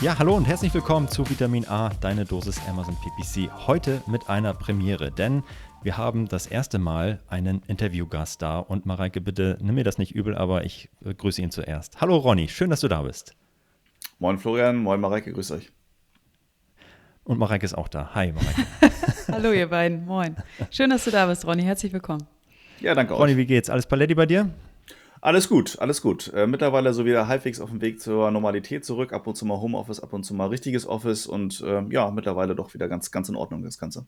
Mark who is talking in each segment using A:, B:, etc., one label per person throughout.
A: Ja, hallo und herzlich willkommen zu Vitamin A, deine Dosis Amazon PPC. Heute mit einer Premiere, denn wir haben das erste Mal einen Interviewgast da und Mareike, bitte nimm mir das nicht übel, aber ich äh, grüße ihn zuerst. Hallo Ronny, schön, dass du da bist.
B: Moin Florian, moin Mareike, grüß euch.
A: Und Mareike ist auch da. Hi Mareike.
C: Hallo ihr beiden, moin. Schön, dass du da bist, Ronny. Herzlich willkommen.
A: Ja, danke auch. Ronny, wie geht's? Alles Paletti bei dir?
B: Alles gut, alles gut. Äh, mittlerweile so wieder halbwegs auf dem Weg zur Normalität zurück. Ab und zu mal Homeoffice, ab und zu mal richtiges Office und äh, ja, mittlerweile doch wieder ganz, ganz in Ordnung das Ganze.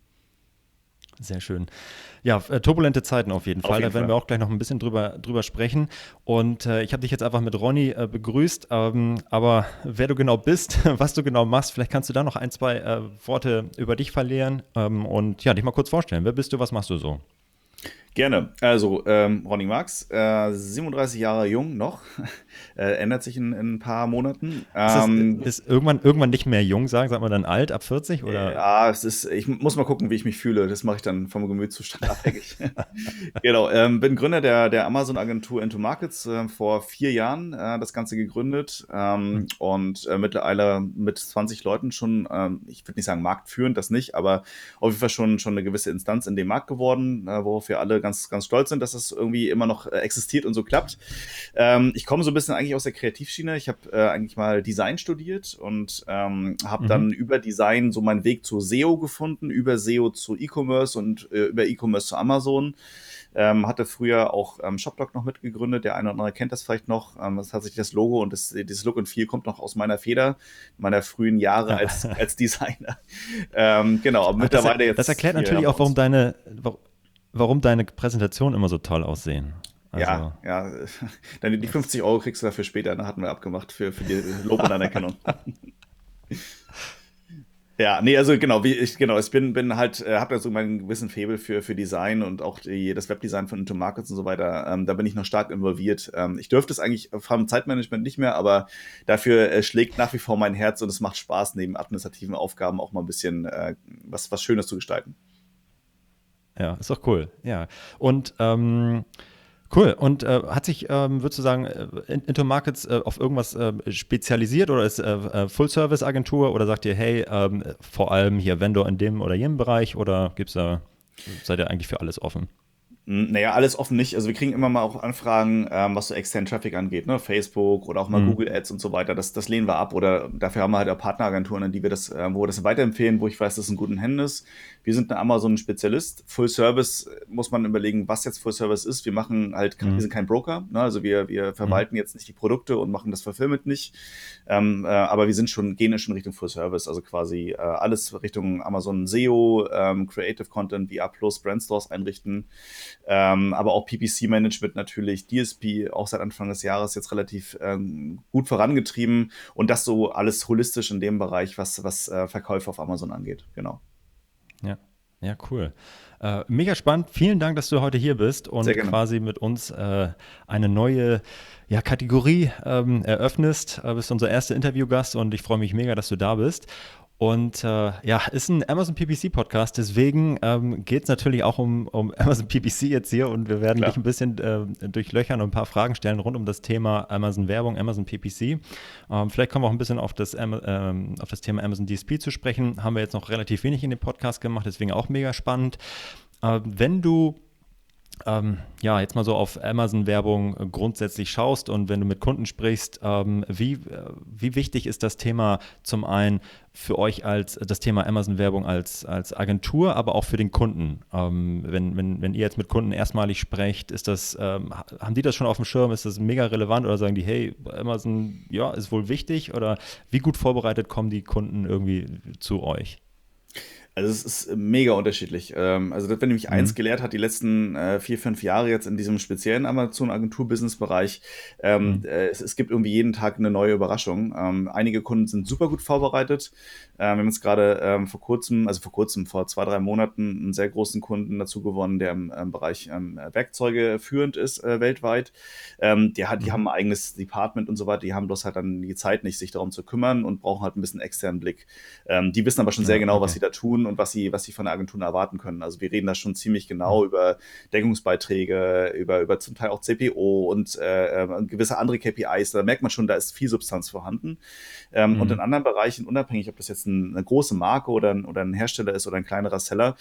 A: Sehr schön. Ja, äh, turbulente Zeiten auf jeden Fall. Auf jeden da werden Fall. wir auch gleich noch ein bisschen drüber, drüber sprechen. Und äh, ich habe dich jetzt einfach mit Ronny äh, begrüßt. Ähm, aber wer du genau bist, was du genau machst, vielleicht kannst du da noch ein, zwei äh, Worte über dich verlieren ähm, und ja, dich mal kurz vorstellen. Wer bist du, was machst du so?
B: Gerne. Also, ähm, Ronny Marx, äh, 37 Jahre jung noch, äh, ändert sich in, in, ein paar Monaten.
A: Ähm, ist, ist, irgendwann, irgendwann nicht mehr jung sagen? Sagt man dann alt, ab 40? Oder?
B: Ja, es ist, ich muss mal gucken, wie ich mich fühle. Das mache ich dann vom Gemütszustand abhängig. genau. Ähm, bin Gründer der, der Amazon-Agentur Into Markets, äh, vor vier Jahren äh, das Ganze gegründet mhm. und äh, mittlerweile mit 20 Leuten schon, ähm, ich würde nicht sagen marktführend, das nicht, aber auf jeden Fall schon, schon eine gewisse Instanz in dem Markt geworden, worauf wir alle ganz, ganz stolz sind, dass das irgendwie immer noch äh, existiert und so klappt. Ähm, ich komme so ein bisschen eigentlich aus der Kreativschiene. Ich habe äh, eigentlich mal Design studiert und ähm, habe mhm. dann über Design so meinen Weg zu SEO gefunden, über SEO zu E-Commerce und äh, über E-Commerce zu Amazon. Ähm, hatte früher auch ähm, Shopblog noch mitgegründet. Der eine oder andere kennt das vielleicht noch. Ähm, das hat sich das Logo und das, dieses Look und Feel kommt noch aus meiner Feder, meiner frühen Jahre als, als Designer. ähm, genau, aber mittlerweile
A: das,
B: jetzt.
A: Das erklärt natürlich auch, warum deine, warum deine Präsentationen immer so toll aussehen.
B: Also. Ja, ja. Dann die 50 Euro kriegst du dafür später, da hatten wir abgemacht für, für die Lob und Anerkennung. ja, nee, also genau, wie ich, genau, ich bin, bin halt, äh, habe ja so meinen gewissen Faible für, für Design und auch die, das Webdesign von Into Markets und so weiter. Ähm, da bin ich noch stark involviert. Ähm, ich dürfte es eigentlich vom Zeitmanagement nicht mehr, aber dafür äh, schlägt nach wie vor mein Herz und es macht Spaß, neben administrativen Aufgaben auch mal ein bisschen äh, was, was Schönes zu gestalten.
A: Ja, ist doch cool. Ja. Und ähm, cool. Und äh, hat sich, ähm, würdest du sagen, äh, Into Markets äh, auf irgendwas äh, spezialisiert oder ist äh, äh, Full-Service-Agentur oder sagt ihr, hey, ähm, vor allem hier Vendor in dem oder jenem Bereich oder gibt's da, seid ihr eigentlich für alles offen?
B: Naja, alles offen nicht. Also wir kriegen immer mal auch Anfragen, ähm, was so externen Traffic angeht, ne? Facebook oder auch mal mhm. Google Ads und so weiter. Das, das lehnen wir ab. Oder dafür haben wir halt auch Partneragenturen, an die wir das, äh, wo wir das weiterempfehlen, wo ich weiß, dass es in guten Händen ist. Wir sind ein Amazon-Spezialist. Full Service äh, muss man überlegen, was jetzt Full Service ist. Wir machen halt, mhm. wir sind kein Broker, ne? also wir, wir verwalten mhm. jetzt nicht die Produkte und machen das Fulfillment nicht. Ähm, äh, aber wir sind schon, gehen schon Richtung Full Service, also quasi äh, alles Richtung Amazon SEO, ähm, Creative Content, VR Plus, Brand Stores einrichten. Ähm, aber auch PPC-Management natürlich, DSP auch seit Anfang des Jahres jetzt relativ ähm, gut vorangetrieben und das so alles holistisch in dem Bereich, was, was äh, Verkäufe auf Amazon angeht. Genau.
A: Ja, ja, cool. Äh, mega spannend. Vielen Dank, dass du heute hier bist und quasi mit uns äh, eine neue ja, Kategorie ähm, eröffnest. Du bist unser erster Interviewgast und ich freue mich mega, dass du da bist. Und äh, ja, ist ein Amazon PPC Podcast, deswegen ähm, geht es natürlich auch um, um Amazon PPC jetzt hier und wir werden Klar. dich ein bisschen äh, durchlöchern und ein paar Fragen stellen rund um das Thema Amazon Werbung, Amazon PPC. Ähm, vielleicht kommen wir auch ein bisschen auf das, ähm, auf das Thema Amazon DSP zu sprechen. Haben wir jetzt noch relativ wenig in dem Podcast gemacht, deswegen auch mega spannend. Äh, wenn du ähm, ja, jetzt mal so auf Amazon-Werbung grundsätzlich schaust und wenn du mit Kunden sprichst, ähm, wie, äh, wie wichtig ist das Thema zum einen für euch als das Thema Amazon-Werbung als, als Agentur, aber auch für den Kunden? Ähm, wenn, wenn, wenn ihr jetzt mit Kunden erstmalig sprecht, ist das, ähm, haben die das schon auf dem Schirm? Ist das mega relevant oder sagen die, hey, Amazon, ja, ist wohl wichtig? Oder wie gut vorbereitet kommen die Kunden irgendwie zu euch?
B: Also es ist mega unterschiedlich. Ähm, also wenn mich mhm. eins gelehrt hat, die letzten äh, vier, fünf Jahre jetzt in diesem speziellen Amazon-Agentur-Business-Bereich, ähm, mhm. äh, es, es, gibt irgendwie jeden Tag eine neue Überraschung. Ähm, einige Kunden sind super gut vorbereitet. Ähm, wir haben jetzt gerade ähm, vor kurzem, also vor kurzem, vor zwei, drei Monaten, einen sehr großen Kunden dazu gewonnen, der im, im Bereich Werkzeuge führend ist äh, weltweit. die, hat, die mhm. haben ein eigenes Department und so weiter. Die haben bloß halt dann die Zeit nicht, sich darum zu kümmern und brauchen halt ein bisschen externen Blick. die wissen aber schon sehr ja, genau, okay. was sie da tun tun und was sie, was sie von der Agentur erwarten können. Also wir reden da schon ziemlich genau mhm. über Deckungsbeiträge, über, über zum Teil auch CPO und äh, äh, gewisse andere KPIs. Da merkt man schon, da ist viel Substanz vorhanden. Ähm, mhm. Und in anderen Bereichen, unabhängig, ob das jetzt ein, eine große Marke oder ein, oder ein Hersteller ist oder ein kleinerer Seller,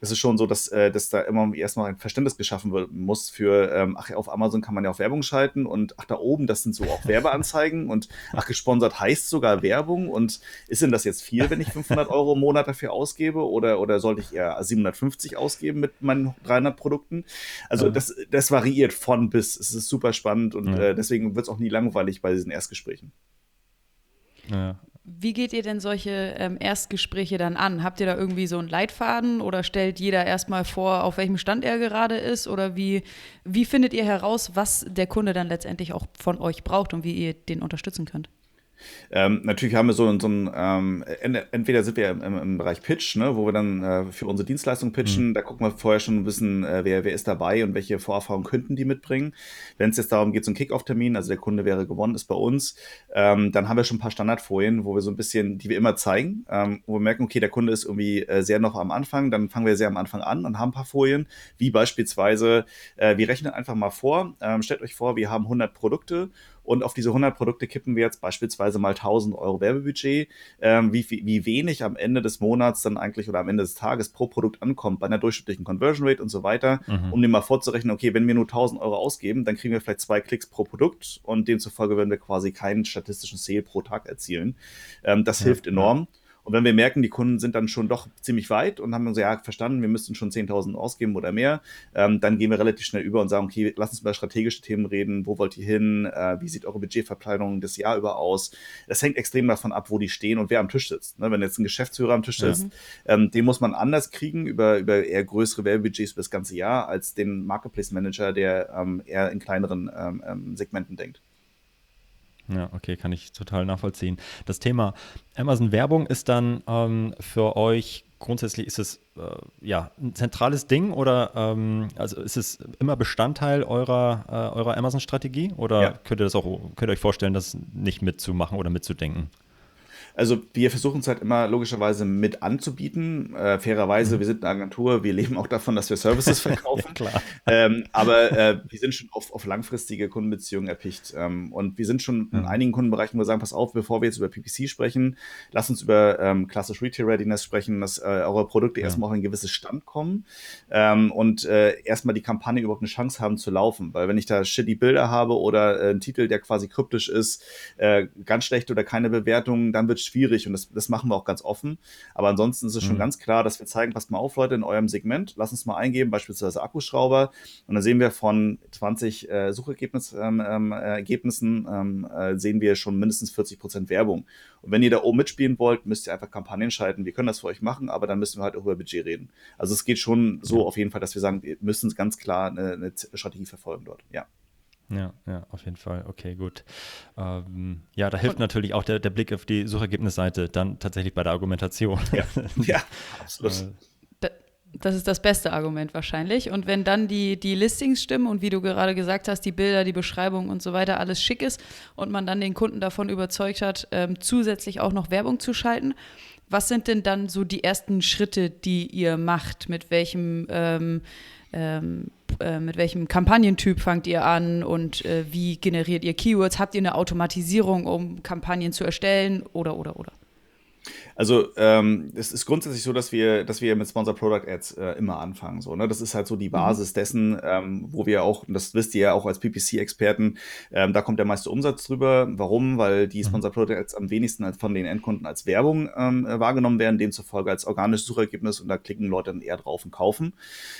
B: es ist schon so, dass, äh, dass da immer erstmal ein Verständnis geschaffen werden muss für, ähm, ach, auf Amazon kann man ja auch Werbung schalten und ach, da oben, das sind so auch Werbeanzeigen und ach, gesponsert heißt sogar Werbung und ist denn das jetzt viel, wenn ich 500 Euro im Monat dafür ausgebe oder, oder sollte ich eher 750 ausgeben mit meinen 300 Produkten? Also ja. das, das variiert von bis. Es ist super spannend und ja. äh, deswegen wird es auch nie langweilig bei diesen Erstgesprächen.
C: Ja, wie geht ihr denn solche ähm, Erstgespräche dann an? Habt ihr da irgendwie so einen Leitfaden oder stellt jeder erstmal vor, auf welchem Stand er gerade ist? Oder wie, wie findet ihr heraus, was der Kunde dann letztendlich auch von euch braucht und wie ihr den unterstützen könnt?
B: Ähm, natürlich haben wir so, so ein, ähm, entweder sind wir im, im, Bereich Pitch, ne, wo wir dann äh, für unsere Dienstleistung pitchen, mhm. da gucken wir vorher schon ein bisschen, äh, wer, wer ist dabei und welche Vorerfahrungen könnten die mitbringen. Wenn es jetzt darum geht, so ein Kick-Off-Termin, also der Kunde wäre gewonnen, ist bei uns, ähm, dann haben wir schon ein paar Standardfolien, wo wir so ein bisschen, die wir immer zeigen, ähm, wo wir merken, okay, der Kunde ist irgendwie äh, sehr noch am Anfang, dann fangen wir sehr am Anfang an und haben ein paar Folien, wie beispielsweise, äh, wir rechnen einfach mal vor, ähm, stellt euch vor, wir haben 100 Produkte und auf diese 100 Produkte kippen wir jetzt beispielsweise mal 1000 Euro Werbebudget, ähm, wie, wie wenig am Ende des Monats dann eigentlich oder am Ende des Tages pro Produkt ankommt bei einer durchschnittlichen Conversion Rate und so weiter, mhm. um dem mal vorzurechnen, okay, wenn wir nur 1000 Euro ausgeben, dann kriegen wir vielleicht zwei Klicks pro Produkt und demzufolge werden wir quasi keinen statistischen Sale pro Tag erzielen. Ähm, das ja, hilft enorm. Ja. Und wenn wir merken, die Kunden sind dann schon doch ziemlich weit und haben uns ja verstanden, wir müssten schon 10.000 ausgeben oder mehr, ähm, dann gehen wir relativ schnell über und sagen, okay, lass uns über strategische Themen reden. Wo wollt ihr hin? Äh, wie sieht eure Budgetverplanung das Jahr über aus? Das hängt extrem davon ab, wo die stehen und wer am Tisch sitzt. Ne? Wenn jetzt ein Geschäftsführer am Tisch sitzt, ja. ähm, den muss man anders kriegen über, über eher größere Werbebudgets über das ganze Jahr als den Marketplace Manager, der ähm, eher in kleineren ähm, ähm, Segmenten denkt.
A: Ja, okay, kann ich total nachvollziehen. Das Thema Amazon-Werbung ist dann ähm, für euch grundsätzlich ist es äh, ja ein zentrales Ding oder ähm, also ist es immer Bestandteil eurer, äh, eurer Amazon-Strategie oder ja. könnt ihr das auch könnt ihr euch vorstellen, das nicht mitzumachen oder mitzudenken?
B: Also wir versuchen es halt immer logischerweise mit anzubieten. Äh, fairerweise, mhm. wir sind eine Agentur, wir leben auch davon, dass wir Services verkaufen. ja, ähm, aber äh, wir sind schon auf, auf langfristige Kundenbeziehungen erpicht. Ähm, und wir sind schon mhm. in einigen Kundenbereichen, wo wir sagen, pass auf, bevor wir jetzt über PPC sprechen, lass uns über ähm, klassisch Retail Readiness sprechen, dass äh, eure Produkte ja. erstmal auf ein gewisses Stand kommen ähm, und äh, erstmal die Kampagne überhaupt eine Chance haben zu laufen. Weil wenn ich da shitty Bilder habe oder äh, einen Titel, der quasi kryptisch ist, äh, ganz schlecht oder keine Bewertung, dann wird schwierig und das, das machen wir auch ganz offen. Aber ansonsten ist es schon mhm. ganz klar, dass wir zeigen, passt mal auf, Leute, in eurem Segment, lasst uns mal eingeben, beispielsweise Akkuschrauber. Und dann sehen wir von 20 äh, Suchergebnissen, ähm, ähm, Ergebnissen, ähm, äh, sehen wir schon mindestens 40 Prozent Werbung. Und wenn ihr da oben mitspielen wollt, müsst ihr einfach Kampagnen schalten. Wir können das für euch machen, aber dann müssen wir halt auch über Budget reden. Also es geht schon so auf jeden Fall, dass wir sagen, wir müssen ganz klar eine, eine Strategie verfolgen dort. Ja.
A: Ja, ja, auf jeden Fall. Okay, gut. Ähm, ja, da hilft Und, natürlich auch der, der Blick auf die Suchergebnisseite dann tatsächlich bei der Argumentation.
B: Ja, ja absolut.
C: Äh, das ist das beste Argument wahrscheinlich. Und wenn dann die, die Listings stimmen und wie du gerade gesagt hast, die Bilder, die Beschreibung und so weiter, alles schick ist und man dann den Kunden davon überzeugt hat, ähm, zusätzlich auch noch Werbung zu schalten, was sind denn dann so die ersten Schritte, die ihr macht? Mit welchem ähm, ähm, äh, mit welchem Kampagnentyp fangt ihr an und äh, wie generiert ihr Keywords? Habt ihr eine Automatisierung, um Kampagnen zu erstellen oder oder oder?
B: Also ähm, es ist grundsätzlich so, dass wir, dass wir mit Sponsor Product Ads äh, immer anfangen. So, ne? Das ist halt so die mhm. Basis dessen, ähm, wo wir auch, und das wisst ihr ja auch als PPC-Experten, ähm, da kommt der meiste Umsatz drüber. Warum? Weil die mhm. Sponsor Product Ads am wenigsten von den Endkunden als Werbung ähm, wahrgenommen werden, demzufolge als organisches Suchergebnis und da klicken Leute dann eher drauf und kaufen.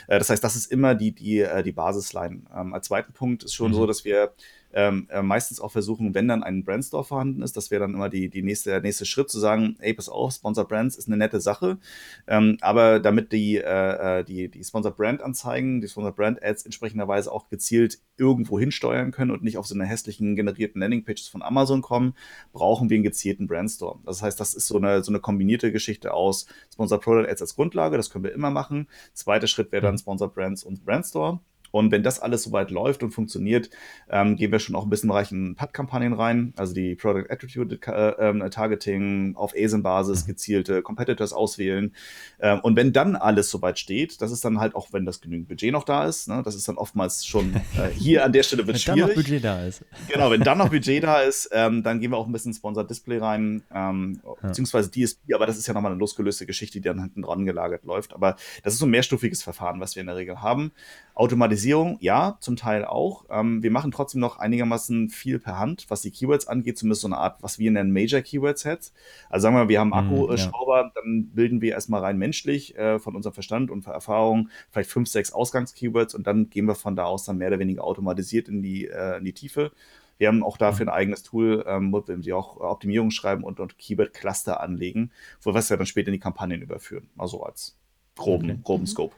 B: Äh, das heißt, das ist immer die, die, äh, die Basisline. Ähm, als zweiten Punkt ist schon mhm. so, dass wir ähm, äh, meistens auch versuchen, wenn dann ein Brandstore vorhanden ist, das wäre dann immer die, die nächste, der nächste Schritt zu sagen, ey, pass auf, Sponsor Brands ist eine nette Sache, ähm, aber damit die, äh, äh die, die Sponsor Brand Anzeigen, die Sponsor Brand Ads entsprechenderweise auch gezielt irgendwo hinsteuern können und nicht auf so eine hässlichen generierten Landingpages von Amazon kommen, brauchen wir einen gezielten Brandstore. Das heißt, das ist so eine, so eine kombinierte Geschichte aus Sponsor Product Ads als Grundlage, das können wir immer machen. Zweiter Schritt wäre dann mhm. Sponsor Brands und Brandstore. Und wenn das alles soweit läuft und funktioniert, ähm, gehen wir schon auch ein bisschen im Bereich PAD-Kampagnen rein, also die Product Attribute äh, ähm, Targeting auf ASIN-Basis, mhm. gezielte Competitors auswählen. Ähm, und wenn dann alles soweit steht, das ist dann halt auch, wenn das genügend Budget noch da ist, ne, das ist dann oftmals schon äh, hier an der Stelle wird schwierig. Wenn dann noch Budget da ist. Genau, wenn dann noch Budget da ist, ähm, dann gehen wir auch ein bisschen Sponsored Display rein, ähm, beziehungsweise DSP, aber das ist ja nochmal eine losgelöste Geschichte, die dann hinten dran gelagert läuft. Aber das ist so ein mehrstufiges Verfahren, was wir in der Regel haben. Automatisierung, ja, zum Teil auch. Ähm, wir machen trotzdem noch einigermaßen viel per Hand, was die Keywords angeht, zumindest so eine Art, was wir nennen Major Keyword Set. Also sagen wir mal, wir haben mhm, Akkuschrauber, ja. dann bilden wir erstmal rein menschlich äh, von unserem Verstand und Erfahrung vielleicht fünf, sechs Ausgangskeywords und dann gehen wir von da aus dann mehr oder weniger automatisiert in die, äh, in die Tiefe. Wir haben auch dafür mhm. ein eigenes Tool, ähm, wo wir auch Optimierung schreiben und, und Keyword-Cluster anlegen, wo wir es ja dann später in die Kampagnen überführen. Also als groben, okay. groben mhm. Scope.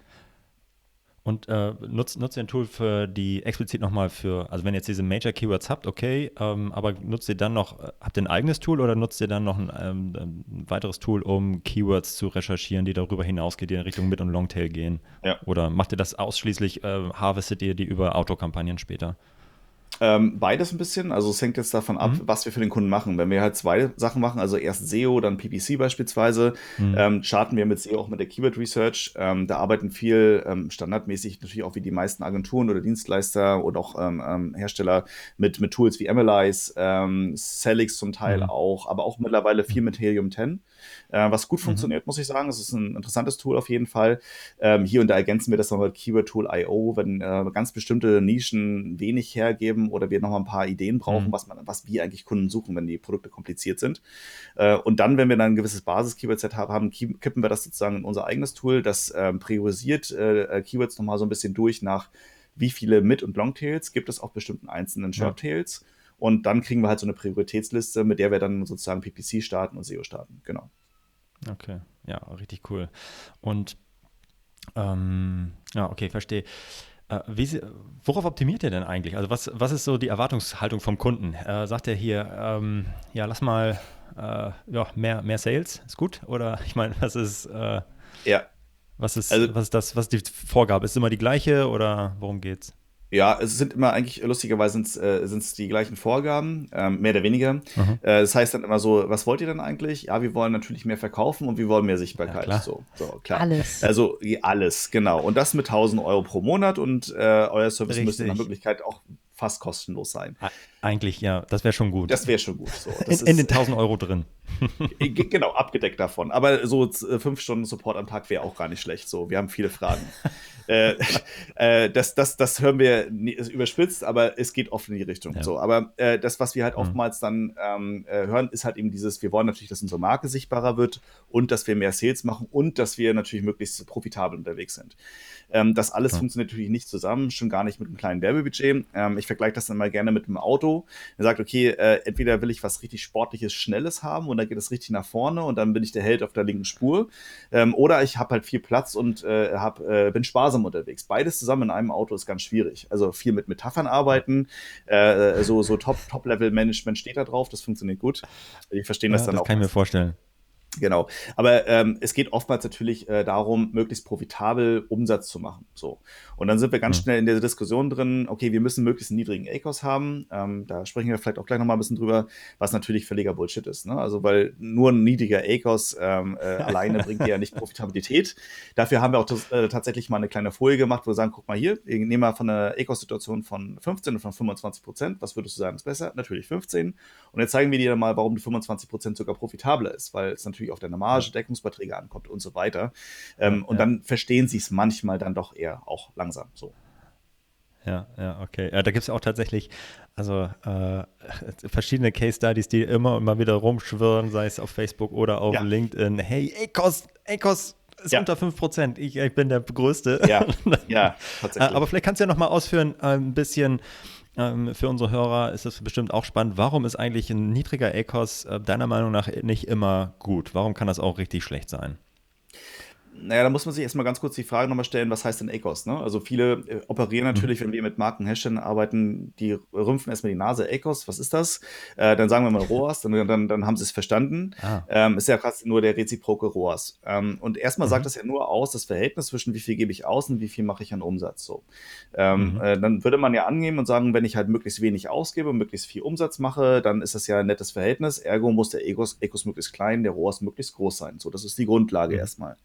A: Und äh, nutzt, nutzt ihr ein Tool für die explizit nochmal für, also wenn ihr jetzt diese Major Keywords habt, okay, ähm, aber nutzt ihr dann noch, äh, habt ihr ein eigenes Tool oder nutzt ihr dann noch ein, ähm, ein, weiteres Tool, um Keywords zu recherchieren, die darüber hinausgehen, die in Richtung Mid- und Longtail gehen? Ja. Oder macht ihr das ausschließlich, äh, harvestet ihr die über Autokampagnen später?
B: Ähm, beides ein bisschen. Also es hängt jetzt davon ab, mhm. was wir für den Kunden machen. Wenn wir halt zwei Sachen machen, also erst SEO, dann PPC beispielsweise, mhm. ähm, starten wir mit SEO auch mit der Keyword Research. Ähm, da arbeiten viel ähm, standardmäßig natürlich auch wie die meisten Agenturen oder Dienstleister oder auch ähm, ähm, Hersteller mit, mit Tools wie ähm, Celix zum Teil mhm. auch, aber auch mittlerweile viel mit Helium 10 äh, was gut mhm. funktioniert, muss ich sagen. Es ist ein interessantes Tool auf jeden Fall. Ähm, hier und da ergänzen wir das nochmal mit Keyword Tool IO, wenn äh, ganz bestimmte Nischen wenig hergeben oder wir nochmal ein paar Ideen brauchen, mhm. was, man, was wir eigentlich Kunden suchen, wenn die Produkte kompliziert sind. Äh, und dann, wenn wir dann ein gewisses Basis-Keyword-Set haben, kippen wir das sozusagen in unser eigenes Tool, das ähm, priorisiert äh, äh, Keywords nochmal so ein bisschen durch nach wie viele Mid- und Longtails gibt es auf bestimmten einzelnen Shorttails. Ja. Und dann kriegen wir halt so eine Prioritätsliste, mit der wir dann sozusagen PPC starten und SEO starten. Genau.
A: Okay, ja, richtig cool. Und ähm, ja, okay, verstehe. Äh, wie, worauf optimiert ihr denn eigentlich? Also was, was ist so die Erwartungshaltung vom Kunden? Äh, sagt er hier, ähm, ja, lass mal äh, ja, mehr, mehr Sales, ist gut? Oder ich meine, was ist, äh, ja. was ist, also, was ist das, was ist die Vorgabe? Ist es immer die gleiche oder worum geht's?
B: Ja, es sind immer eigentlich, lustigerweise sind es äh, die gleichen Vorgaben, ähm, mehr oder weniger. Mhm. Äh, das heißt dann immer so, was wollt ihr denn eigentlich? Ja, wir wollen natürlich mehr verkaufen und wir wollen mehr Sichtbarkeit. Ja, so, so, klar. Alles. Also alles, genau. Und das mit 1000 Euro pro Monat und äh, euer Service Richtig. müsste in der Möglichkeit auch fast kostenlos sein.
A: Eigentlich, ja, das wäre schon gut.
B: Das wäre schon gut. So,
A: in, in, den 1000 Euro drin.
B: genau, abgedeckt davon. Aber so äh, fünf Stunden Support am Tag wäre auch gar nicht schlecht. So, wir haben viele Fragen. äh, äh, das, das, das hören wir ist überspitzt, aber es geht oft in die Richtung. Ja. So, aber äh, das, was wir halt mhm. oftmals dann ähm, äh, hören, ist halt eben dieses: Wir wollen natürlich, dass unsere Marke sichtbarer wird und dass wir mehr Sales machen und dass wir natürlich möglichst profitabel unterwegs sind. Ähm, das alles ja. funktioniert natürlich nicht zusammen, schon gar nicht mit einem kleinen Werbebudget. Ähm, ich vergleiche das dann mal gerne mit einem Auto. Er sagt, okay, äh, entweder will ich was richtig Sportliches, Schnelles haben und dann geht es richtig nach vorne und dann bin ich der Held auf der linken Spur. Ähm, oder ich habe halt viel Platz und äh, hab, äh, bin sparsam unterwegs. Beides zusammen in einem Auto ist ganz schwierig. Also viel mit Metaphern arbeiten, äh, so, so Top-Level-Management steht da drauf, das funktioniert gut. Die verstehen ja, das dann
A: das
B: auch.
A: Das kann ich mir vorstellen.
B: Genau. Aber ähm, es geht oftmals natürlich äh, darum, möglichst profitabel Umsatz zu machen. So. Und dann sind wir ganz mhm. schnell in der Diskussion drin, okay, wir müssen möglichst einen niedrigen ACOS haben. Ähm, da sprechen wir vielleicht auch gleich nochmal ein bisschen drüber, was natürlich völliger Bullshit ist. Ne? Also, weil nur ein niedriger ACOS ähm, äh, alleine bringt ja nicht Profitabilität. Dafür haben wir auch das, äh, tatsächlich mal eine kleine Folie gemacht, wo wir sagen, guck mal hier, wir nehmen mal von einer ACOS-Situation von 15 und von 25 Prozent. Was würdest du sagen, ist besser? Natürlich 15. Und jetzt zeigen wir dir mal, warum die 25 Prozent sogar profitabler ist, weil es natürlich natürlich auf deine Marge, Deckungsbeiträge ankommt und so weiter. Ähm, ja, und dann verstehen sie es manchmal dann doch eher auch langsam so.
A: Ja, ja, okay. Ja, da gibt es auch tatsächlich, also äh, verschiedene Case Studies, die immer und immer wieder rumschwirren, sei es auf Facebook oder auf ja. LinkedIn. Hey, Ecos, Ecos ist ja. unter 5%. Ich, ich bin der Größte. Ja, ja tatsächlich. Aber vielleicht kannst du ja noch mal ausführen, äh, ein bisschen, ähm, für unsere Hörer ist es bestimmt auch spannend. Warum ist eigentlich ein niedriger ACOS äh, deiner Meinung nach nicht immer gut? Warum kann das auch richtig schlecht sein?
B: Naja, da muss man sich erstmal ganz kurz die Frage nochmal stellen, was heißt denn ACOS? Ne? Also viele äh, operieren mhm. natürlich, wenn wir mit Markenherstellern arbeiten, die rümpfen erstmal die Nase, ACOS, was ist das? Äh, dann sagen wir mal ROAS, dann, dann, dann haben sie es verstanden. Ah. Ähm, ist ja gerade nur der reziproke ROAS. Ähm, und erstmal mhm. sagt das ja nur aus, das Verhältnis zwischen wie viel gebe ich aus und wie viel mache ich an Umsatz. So. Ähm, mhm. äh, dann würde man ja angeben und sagen, wenn ich halt möglichst wenig ausgebe und möglichst viel Umsatz mache, dann ist das ja ein nettes Verhältnis. Ergo muss der ACOS, ACOS möglichst klein, der ROAS möglichst groß sein. So, das ist die Grundlage mhm. erstmal.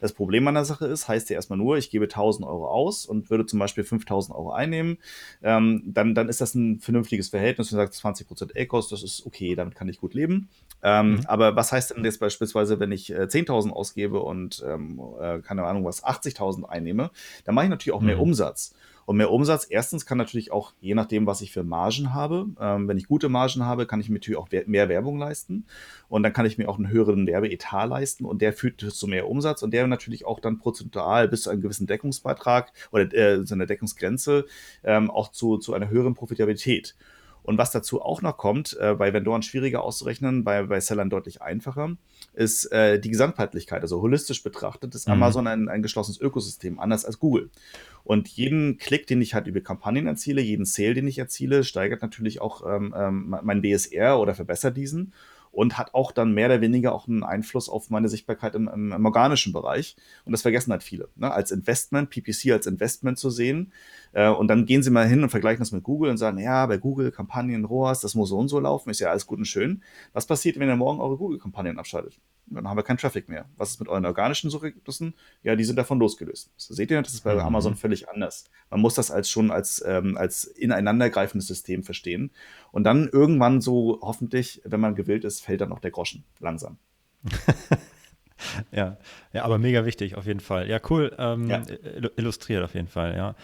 B: Das Problem an der Sache ist, heißt ja erstmal nur, ich gebe 1000 Euro aus und würde zum Beispiel 5000 Euro einnehmen, ähm, dann, dann ist das ein vernünftiges Verhältnis. Wenn du sagst 20% ECOS, das ist okay, damit kann ich gut leben. Ähm, mhm. Aber was heißt denn jetzt beispielsweise, wenn ich äh, 10.000 ausgebe und, ähm, äh, keine Ahnung was, 80.000 einnehme, dann mache ich natürlich auch mehr mhm. Umsatz. Und mehr Umsatz, erstens kann natürlich auch, je nachdem, was ich für Margen habe, ähm, wenn ich gute Margen habe, kann ich mir natürlich auch mehr Werbung leisten. Und dann kann ich mir auch einen höheren Werbeetat leisten und der führt zu mehr Umsatz und der natürlich auch dann prozentual bis zu einem gewissen Deckungsbeitrag oder äh, so einer Deckungsgrenze ähm, auch zu, zu einer höheren Profitabilität. Und was dazu auch noch kommt, äh, bei Vendoren schwieriger auszurechnen, bei, bei Sellern deutlich einfacher, ist äh, die Gesamtheitlichkeit. Also holistisch betrachtet ist mhm. Amazon ein, ein geschlossenes Ökosystem, anders als Google. Und jeden Klick, den ich halt über Kampagnen erziele, jeden Sale, den ich erziele, steigert natürlich auch ähm, ähm, mein BSR oder verbessert diesen und hat auch dann mehr oder weniger auch einen Einfluss auf meine Sichtbarkeit im, im, im organischen Bereich. Und das vergessen halt viele. Ne? Als Investment, PPC als Investment zu sehen. Äh, und dann gehen sie mal hin und vergleichen das mit Google und sagen, ja, bei Google Kampagnen, ROAS, das muss so und so laufen, ist ja alles gut und schön. Was passiert, wenn ihr morgen eure Google-Kampagnen abschaltet? Dann haben wir keinen Traffic mehr. Was ist mit euren organischen Suchergebnissen? Ja, die sind davon losgelöst. Das seht ihr, das ist bei mhm. Amazon völlig anders. Man muss das als schon als, ähm, als ineinandergreifendes System verstehen. Und dann irgendwann so hoffentlich, wenn man gewillt ist, fällt dann auch der Groschen langsam.
A: ja, ja, aber mega wichtig auf jeden Fall. Ja, cool. Ähm, ja. Illustriert auf jeden Fall, ja.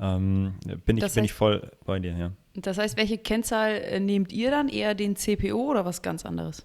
A: Ähm, bin ich, bin ich voll bei dir, ja.
C: Das heißt, welche Kennzahl äh, nehmt ihr dann? Eher den CPO oder was ganz anderes?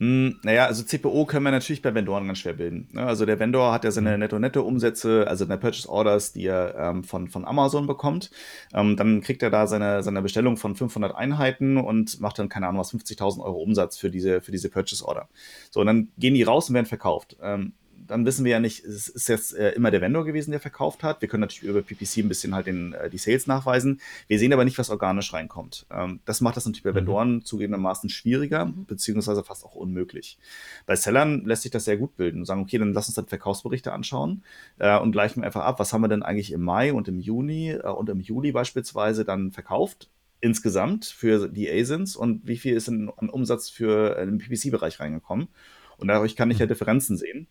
B: Hm, naja, also CPO können wir natürlich bei Vendoren ganz schwer bilden. Ne? Also der Vendor hat ja seine mhm. Netto-Netto-Umsätze, also seine Purchase Orders, die er ähm, von, von Amazon bekommt. Ähm, dann kriegt er da seine, seine Bestellung von 500 Einheiten und macht dann, keine Ahnung was, 50.000 Euro Umsatz für diese, für diese Purchase Order. So, und dann gehen die raus und werden verkauft. Ähm, dann wissen wir ja nicht, es ist jetzt äh, immer der Vendor gewesen, der verkauft hat. Wir können natürlich über PPC ein bisschen halt den, äh, die Sales nachweisen. Wir sehen aber nicht, was organisch reinkommt. Ähm, das macht das natürlich bei mhm. Vendoren zugegebenermaßen schwieriger, mhm. beziehungsweise fast auch unmöglich. Bei Sellern lässt sich das sehr gut bilden und sagen, okay, dann lass uns dann Verkaufsberichte anschauen äh, und gleichen einfach ab, was haben wir denn eigentlich im Mai und im Juni äh, und im Juli beispielsweise dann verkauft insgesamt für die ASINs und wie viel ist denn an Umsatz für äh, den PPC-Bereich reingekommen. Und dadurch kann ich ja mhm. Differenzen sehen.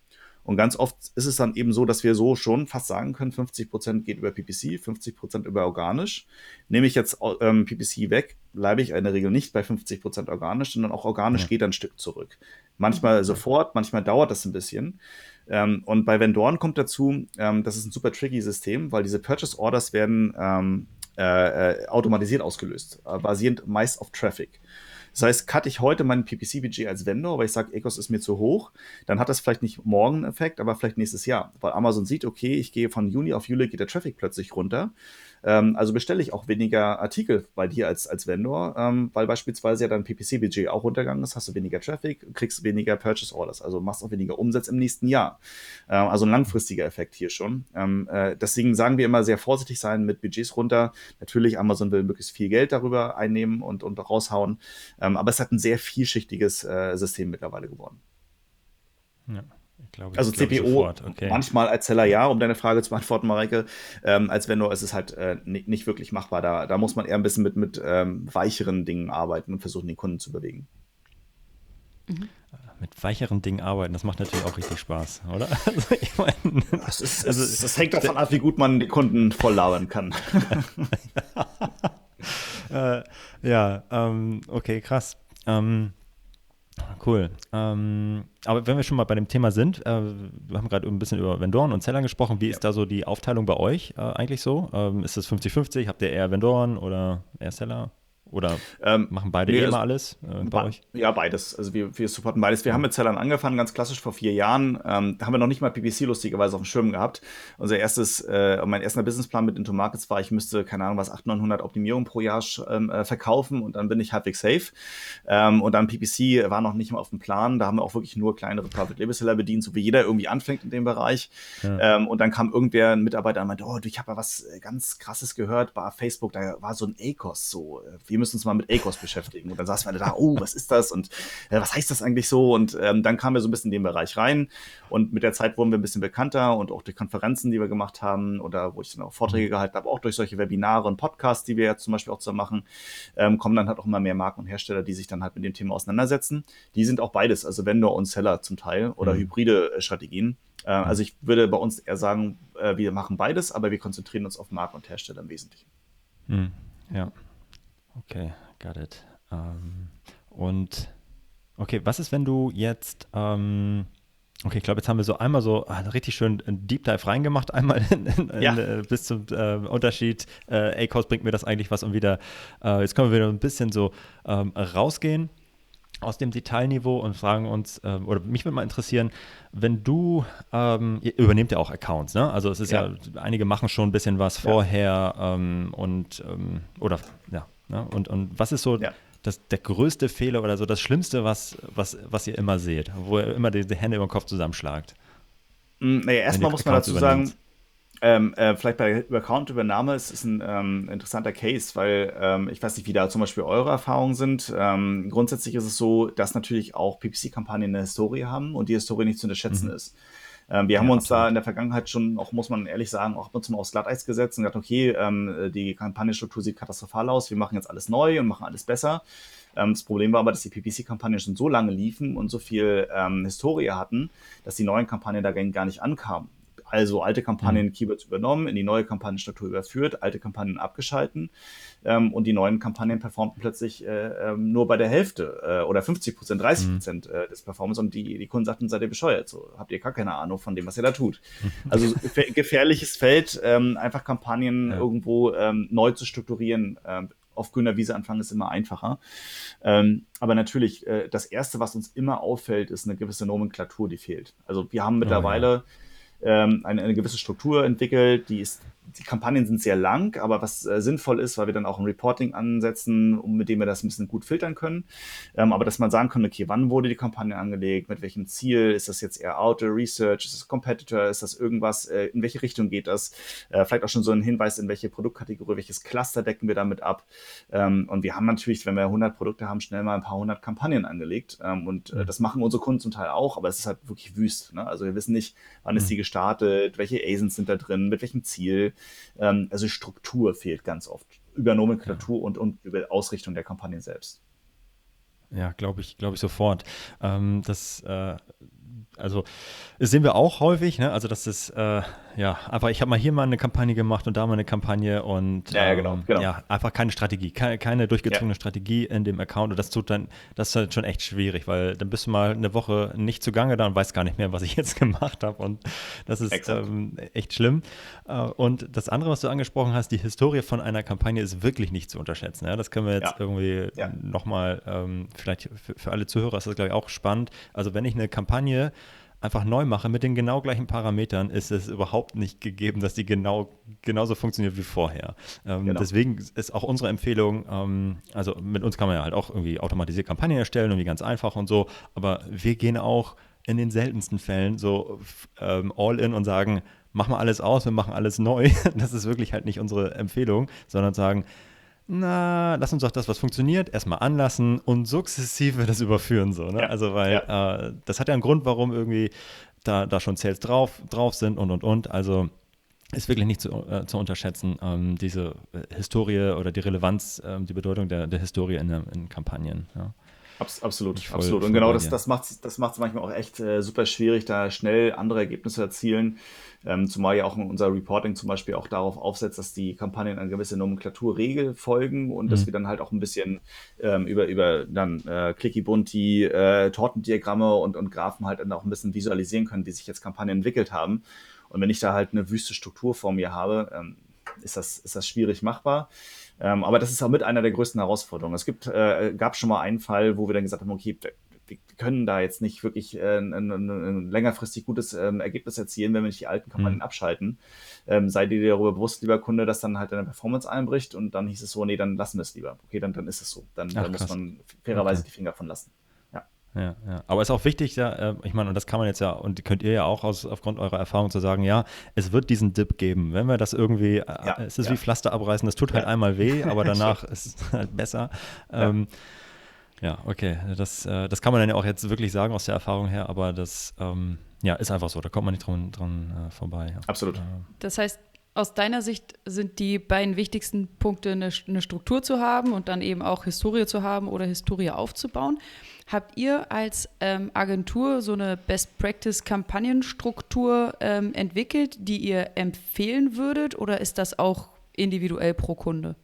B: Und ganz oft ist es dann eben so, dass wir so schon fast sagen können, 50% geht über PPC, 50% über organisch. Nehme ich jetzt ähm, PPC weg, bleibe ich in der Regel nicht bei 50% organisch, sondern auch organisch ja. geht ein Stück zurück. Manchmal sofort, manchmal dauert das ein bisschen. Ähm, und bei Vendoren kommt dazu, ähm, das ist ein super tricky System, weil diese Purchase Orders werden ähm, äh, äh, automatisiert ausgelöst, äh, basierend meist auf Traffic. Das heißt, cutte ich heute mein PPC-Budget als Vendor, weil ich sage, Ecos ist mir zu hoch, dann hat das vielleicht nicht morgen einen Effekt, aber vielleicht nächstes Jahr. Weil Amazon sieht, okay, ich gehe von Juni auf Juli, geht der Traffic plötzlich runter. Ähm, also bestelle ich auch weniger Artikel bei dir als, als Vendor, ähm, weil beispielsweise ja dein PPC-Budget auch runtergegangen ist, hast du weniger Traffic, kriegst weniger Purchase Orders, also machst auch weniger Umsatz im nächsten Jahr. Ähm, also ein langfristiger Effekt hier schon. Ähm, äh, deswegen sagen wir immer sehr vorsichtig sein mit Budgets runter. Natürlich, Amazon will möglichst viel Geld darüber einnehmen und, und raushauen, ähm, aber es hat ein sehr vielschichtiges äh, System mittlerweile geworden. Ja. Glaube, also CPO okay. manchmal als Seller ja, um deine Frage zu beantworten, Mareike. Ähm, als Vendor ist es halt äh, nicht, nicht, wirklich machbar. Da, da muss man eher ein bisschen mit, mit ähm, weicheren Dingen arbeiten und versuchen, den Kunden zu bewegen.
A: Mhm. Mit weicheren Dingen arbeiten, das macht natürlich auch richtig Spaß, oder?
B: Also, ich mein, das, ist, also, das hängt davon ab, wie gut man die Kunden voll labern kann.
A: äh, ja, ähm, okay, krass. Ähm, Cool. Ähm, aber wenn wir schon mal bei dem Thema sind, äh, wir haben gerade ein bisschen über Vendoren und Sellern gesprochen. Wie ja. ist da so die Aufteilung bei euch äh, eigentlich so? Ähm, ist es 50-50? Habt ihr eher Vendoren oder eher Seller? Oder ähm, machen beide nee, immer alles
B: äh, bei euch? Ja, beides. Also wir, wir supporten beides. Wir haben mit Zellern angefangen, ganz klassisch vor vier Jahren. Ähm, da haben wir noch nicht mal PPC lustigerweise auf dem Schirm gehabt. Unser erstes, äh, mein erster Businessplan mit Into Markets war, ich müsste, keine Ahnung, was, 800, 900 Optimierungen pro Jahr ähm, äh, verkaufen und dann bin ich halbwegs safe. Ähm, und dann PPC war noch nicht mal auf dem Plan. Da haben wir auch wirklich nur kleinere Private Label Seller bedient, so wie jeder irgendwie anfängt in dem Bereich. Ja. Ähm, und dann kam irgendwer, ein Mitarbeiter, und meinte, oh, ich habe ja was äh, ganz krasses gehört bei Facebook, da war so ein ACOS so. Äh, wir müssen uns mal mit ACOS beschäftigen. Und dann saßen wir alle da, oh, was ist das und äh, was heißt das eigentlich so? Und ähm, dann kamen wir so ein bisschen in den Bereich rein und mit der Zeit wurden wir ein bisschen bekannter und auch durch Konferenzen, die wir gemacht haben oder wo ich dann auch Vorträge gehalten habe, auch durch solche Webinare und Podcasts, die wir jetzt zum Beispiel auch zusammen machen, ähm, kommen dann halt auch immer mehr Marken und Hersteller, die sich dann halt mit dem Thema auseinandersetzen. Die sind auch beides, also Vendor und Seller zum Teil oder mhm. hybride äh, Strategien. Äh, also ich würde bei uns eher sagen, äh, wir machen beides, aber wir konzentrieren uns auf Marken und Hersteller im Wesentlichen.
A: Mhm. Ja. Okay, got it. Ähm, und okay, was ist, wenn du jetzt, ähm, okay, ich glaube, jetzt haben wir so einmal so ah, richtig schön einen Deep Dive reingemacht, einmal in, in, ja. in, äh, bis zum äh, Unterschied, äh, A-Cost bringt mir das eigentlich was und wieder, äh, jetzt können wir wieder ein bisschen so ähm, rausgehen aus dem Detailniveau und fragen uns, ähm, oder mich würde mal interessieren, wenn du, ähm, ihr übernehmt ja auch Accounts, ne? Also es ist ja, ja einige machen schon ein bisschen was vorher ähm, und, ähm, oder, ja, ne? und, und was ist so ja das, der größte Fehler oder so das Schlimmste, was, was, was ihr immer seht, wo ihr immer die, die Hände über den Kopf zusammenschlagt?
B: Mm, naja, erstmal muss man dazu sagen, ähm, äh, vielleicht bei Account-Übernahme ist es ein ähm, interessanter Case, weil ähm, ich weiß nicht, wie da zum Beispiel eure Erfahrungen sind. Ähm, grundsätzlich ist es so, dass natürlich auch PPC-Kampagnen eine Historie haben und die Historie nicht zu unterschätzen mhm. ist. Ähm, wir ja, haben uns absolut. da in der Vergangenheit schon, auch muss man ehrlich sagen, auch ab und zu mal aufs Glatteis gesetzt und gesagt, okay, ähm, die Kampagnenstruktur sieht katastrophal aus, wir machen jetzt alles neu und machen alles besser. Ähm, das Problem war aber, dass die PPC-Kampagnen schon so lange liefen und so viel ähm, Historie hatten, dass die neuen Kampagnen dagegen gar nicht ankamen. Also alte Kampagnen mhm. Keywords übernommen, in die neue Kampagnenstruktur überführt, alte Kampagnen abgeschalten ähm, und die neuen Kampagnen performten plötzlich äh, ähm, nur bei der Hälfte äh, oder 50 Prozent, 30 Prozent mhm. äh, des Performance und die, die Kunden sagten, seid ihr bescheuert, so habt ihr gar keine Ahnung von dem, was ihr da tut. Also gefährliches Feld, ähm, einfach Kampagnen ja. irgendwo ähm, neu zu strukturieren, ähm, auf grüner Wiese anfangen ist immer einfacher. Ähm, aber natürlich, äh, das Erste, was uns immer auffällt, ist eine gewisse Nomenklatur, die fehlt. Also wir haben mittlerweile oh, ja ähm, eine, eine gewisse Struktur entwickelt, die ist die Kampagnen sind sehr lang, aber was äh, sinnvoll ist, weil wir dann auch ein Reporting ansetzen, um, mit dem wir das ein bisschen gut filtern können. Ähm, aber dass man sagen kann, okay, wann wurde die Kampagne angelegt, mit welchem Ziel, ist das jetzt eher Outer Research, ist das Competitor, ist das irgendwas, äh, in welche Richtung geht das? Äh, vielleicht auch schon so ein Hinweis, in welche Produktkategorie, welches Cluster decken wir damit ab. Ähm, und wir haben natürlich, wenn wir 100 Produkte haben, schnell mal ein paar hundert Kampagnen angelegt. Ähm, und äh, das machen unsere Kunden zum Teil auch, aber es ist halt wirklich wüst. Ne? Also wir wissen nicht, wann ist die gestartet, welche ASINs sind da drin, mit welchem Ziel. Ähm, also Struktur fehlt ganz oft über Nomenklatur ja. und, und über Ausrichtung der Kampagnen selbst.
A: Ja, glaube ich, glaube ich sofort. Ähm, das, äh, also das sehen wir auch häufig, ne? Also das ist äh, ja, aber ich habe mal hier mal eine Kampagne gemacht und da mal eine Kampagne und
B: ja, ja, genau, ähm, genau.
A: ja einfach keine Strategie, keine, keine durchgezogene ja. Strategie in dem Account und das tut dann, das ist halt schon echt schwierig, weil dann bist du mal eine Woche nicht zugange da und weißt gar nicht mehr, was ich jetzt gemacht habe und das ist ähm, echt schlimm. Äh, und das andere, was du angesprochen hast, die Historie von einer Kampagne ist wirklich nicht zu unterschätzen. Ja? Das können wir jetzt irgendwie ja. nochmal, ähm, vielleicht für, für alle Zuhörer ist das glaube ich auch spannend. Also wenn ich eine Kampagne einfach neu mache mit den genau gleichen Parametern, ist es überhaupt nicht gegeben, dass die genau genauso funktioniert wie vorher. Ähm, genau. Deswegen ist auch unsere Empfehlung, ähm, also mit uns kann man ja halt auch irgendwie automatisiert Kampagnen erstellen, irgendwie ganz einfach und so, aber wir gehen auch in den seltensten Fällen so ähm, all in und sagen, mach mal alles aus, wir machen alles neu. Das ist wirklich halt nicht unsere Empfehlung, sondern sagen, na, lass uns doch das, was funktioniert, erstmal anlassen und sukzessive das überführen. So, ne? ja. Also, weil ja. äh, das hat ja einen Grund, warum irgendwie da, da schon Sales drauf, drauf sind und und und. Also ist wirklich nicht zu, äh, zu unterschätzen, ähm, diese äh, Historie oder die Relevanz, ähm, die Bedeutung der, der Historie in, in Kampagnen. Ja.
B: Abs absolut, voll, absolut. Und genau das, das macht es das macht's manchmal auch echt äh, super schwierig, da schnell andere Ergebnisse zu erzielen. Ähm, zumal ja auch unser Reporting zum Beispiel auch darauf aufsetzt, dass die Kampagnen eine gewisse Nomenklaturregel folgen und mhm. dass wir dann halt auch ein bisschen ähm, über, über dann äh, Clicky Bunti, äh, Tortendiagramme und, und Graphen halt dann auch ein bisschen visualisieren können, wie sich jetzt Kampagnen entwickelt haben. Und wenn ich da halt eine wüste Struktur vor mir habe, ähm, ist das, ist das schwierig machbar. Ähm, aber das ist auch mit einer der größten Herausforderungen. Es gibt, äh, gab schon mal einen Fall, wo wir dann gesagt haben, okay, wir können da jetzt nicht wirklich äh, ein, ein, ein, längerfristig gutes ähm, Ergebnis erzielen, wenn wir nicht die alten Kampagnen mhm. abschalten. Ähm, sei dir darüber bewusst, lieber Kunde, dass dann halt deine Performance einbricht und dann hieß es so, nee, dann lassen wir es lieber. Okay, dann, dann ist es so. Dann, Ach, dann muss man fairerweise okay. die Finger davon lassen.
A: Ja, ja. Aber es ist auch wichtig, ja, äh, ich meine, und das kann man jetzt ja, und könnt ihr ja auch aus, aufgrund eurer Erfahrung zu sagen, ja, es wird diesen Dip geben. Wenn wir das irgendwie, äh, ja, es ist ja. wie Pflaster abreißen, es tut halt einmal weh, aber danach ist es halt besser. Ähm, ja, okay. Das, äh, das kann man dann ja auch jetzt wirklich sagen aus der Erfahrung her, aber das ähm, ja, ist einfach so. Da kommt man nicht dran, dran äh, vorbei. Ja.
B: Absolut.
C: Das heißt, aus deiner Sicht sind die beiden wichtigsten Punkte, eine, eine, Struktur zu haben und dann eben auch Historie zu haben oder Historie aufzubauen. Habt ihr als ähm, Agentur so eine Best-Practice-Kampagnenstruktur ähm, entwickelt, die ihr empfehlen würdet oder ist das auch individuell pro Kunde?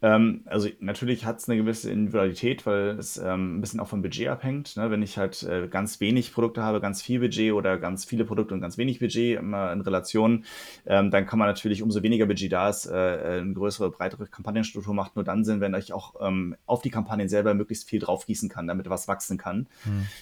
B: Ähm, also natürlich hat es eine gewisse Individualität, weil es ähm, ein bisschen auch vom Budget abhängt. Ne? Wenn ich halt äh, ganz wenig Produkte habe, ganz viel Budget oder ganz viele Produkte und ganz wenig Budget immer in Relation, ähm, dann kann man natürlich, umso weniger Budget da ist, äh, eine größere, breitere Kampagnenstruktur macht nur dann Sinn, wenn ich auch ähm, auf die Kampagnen selber möglichst viel draufgießen kann, damit was wachsen kann.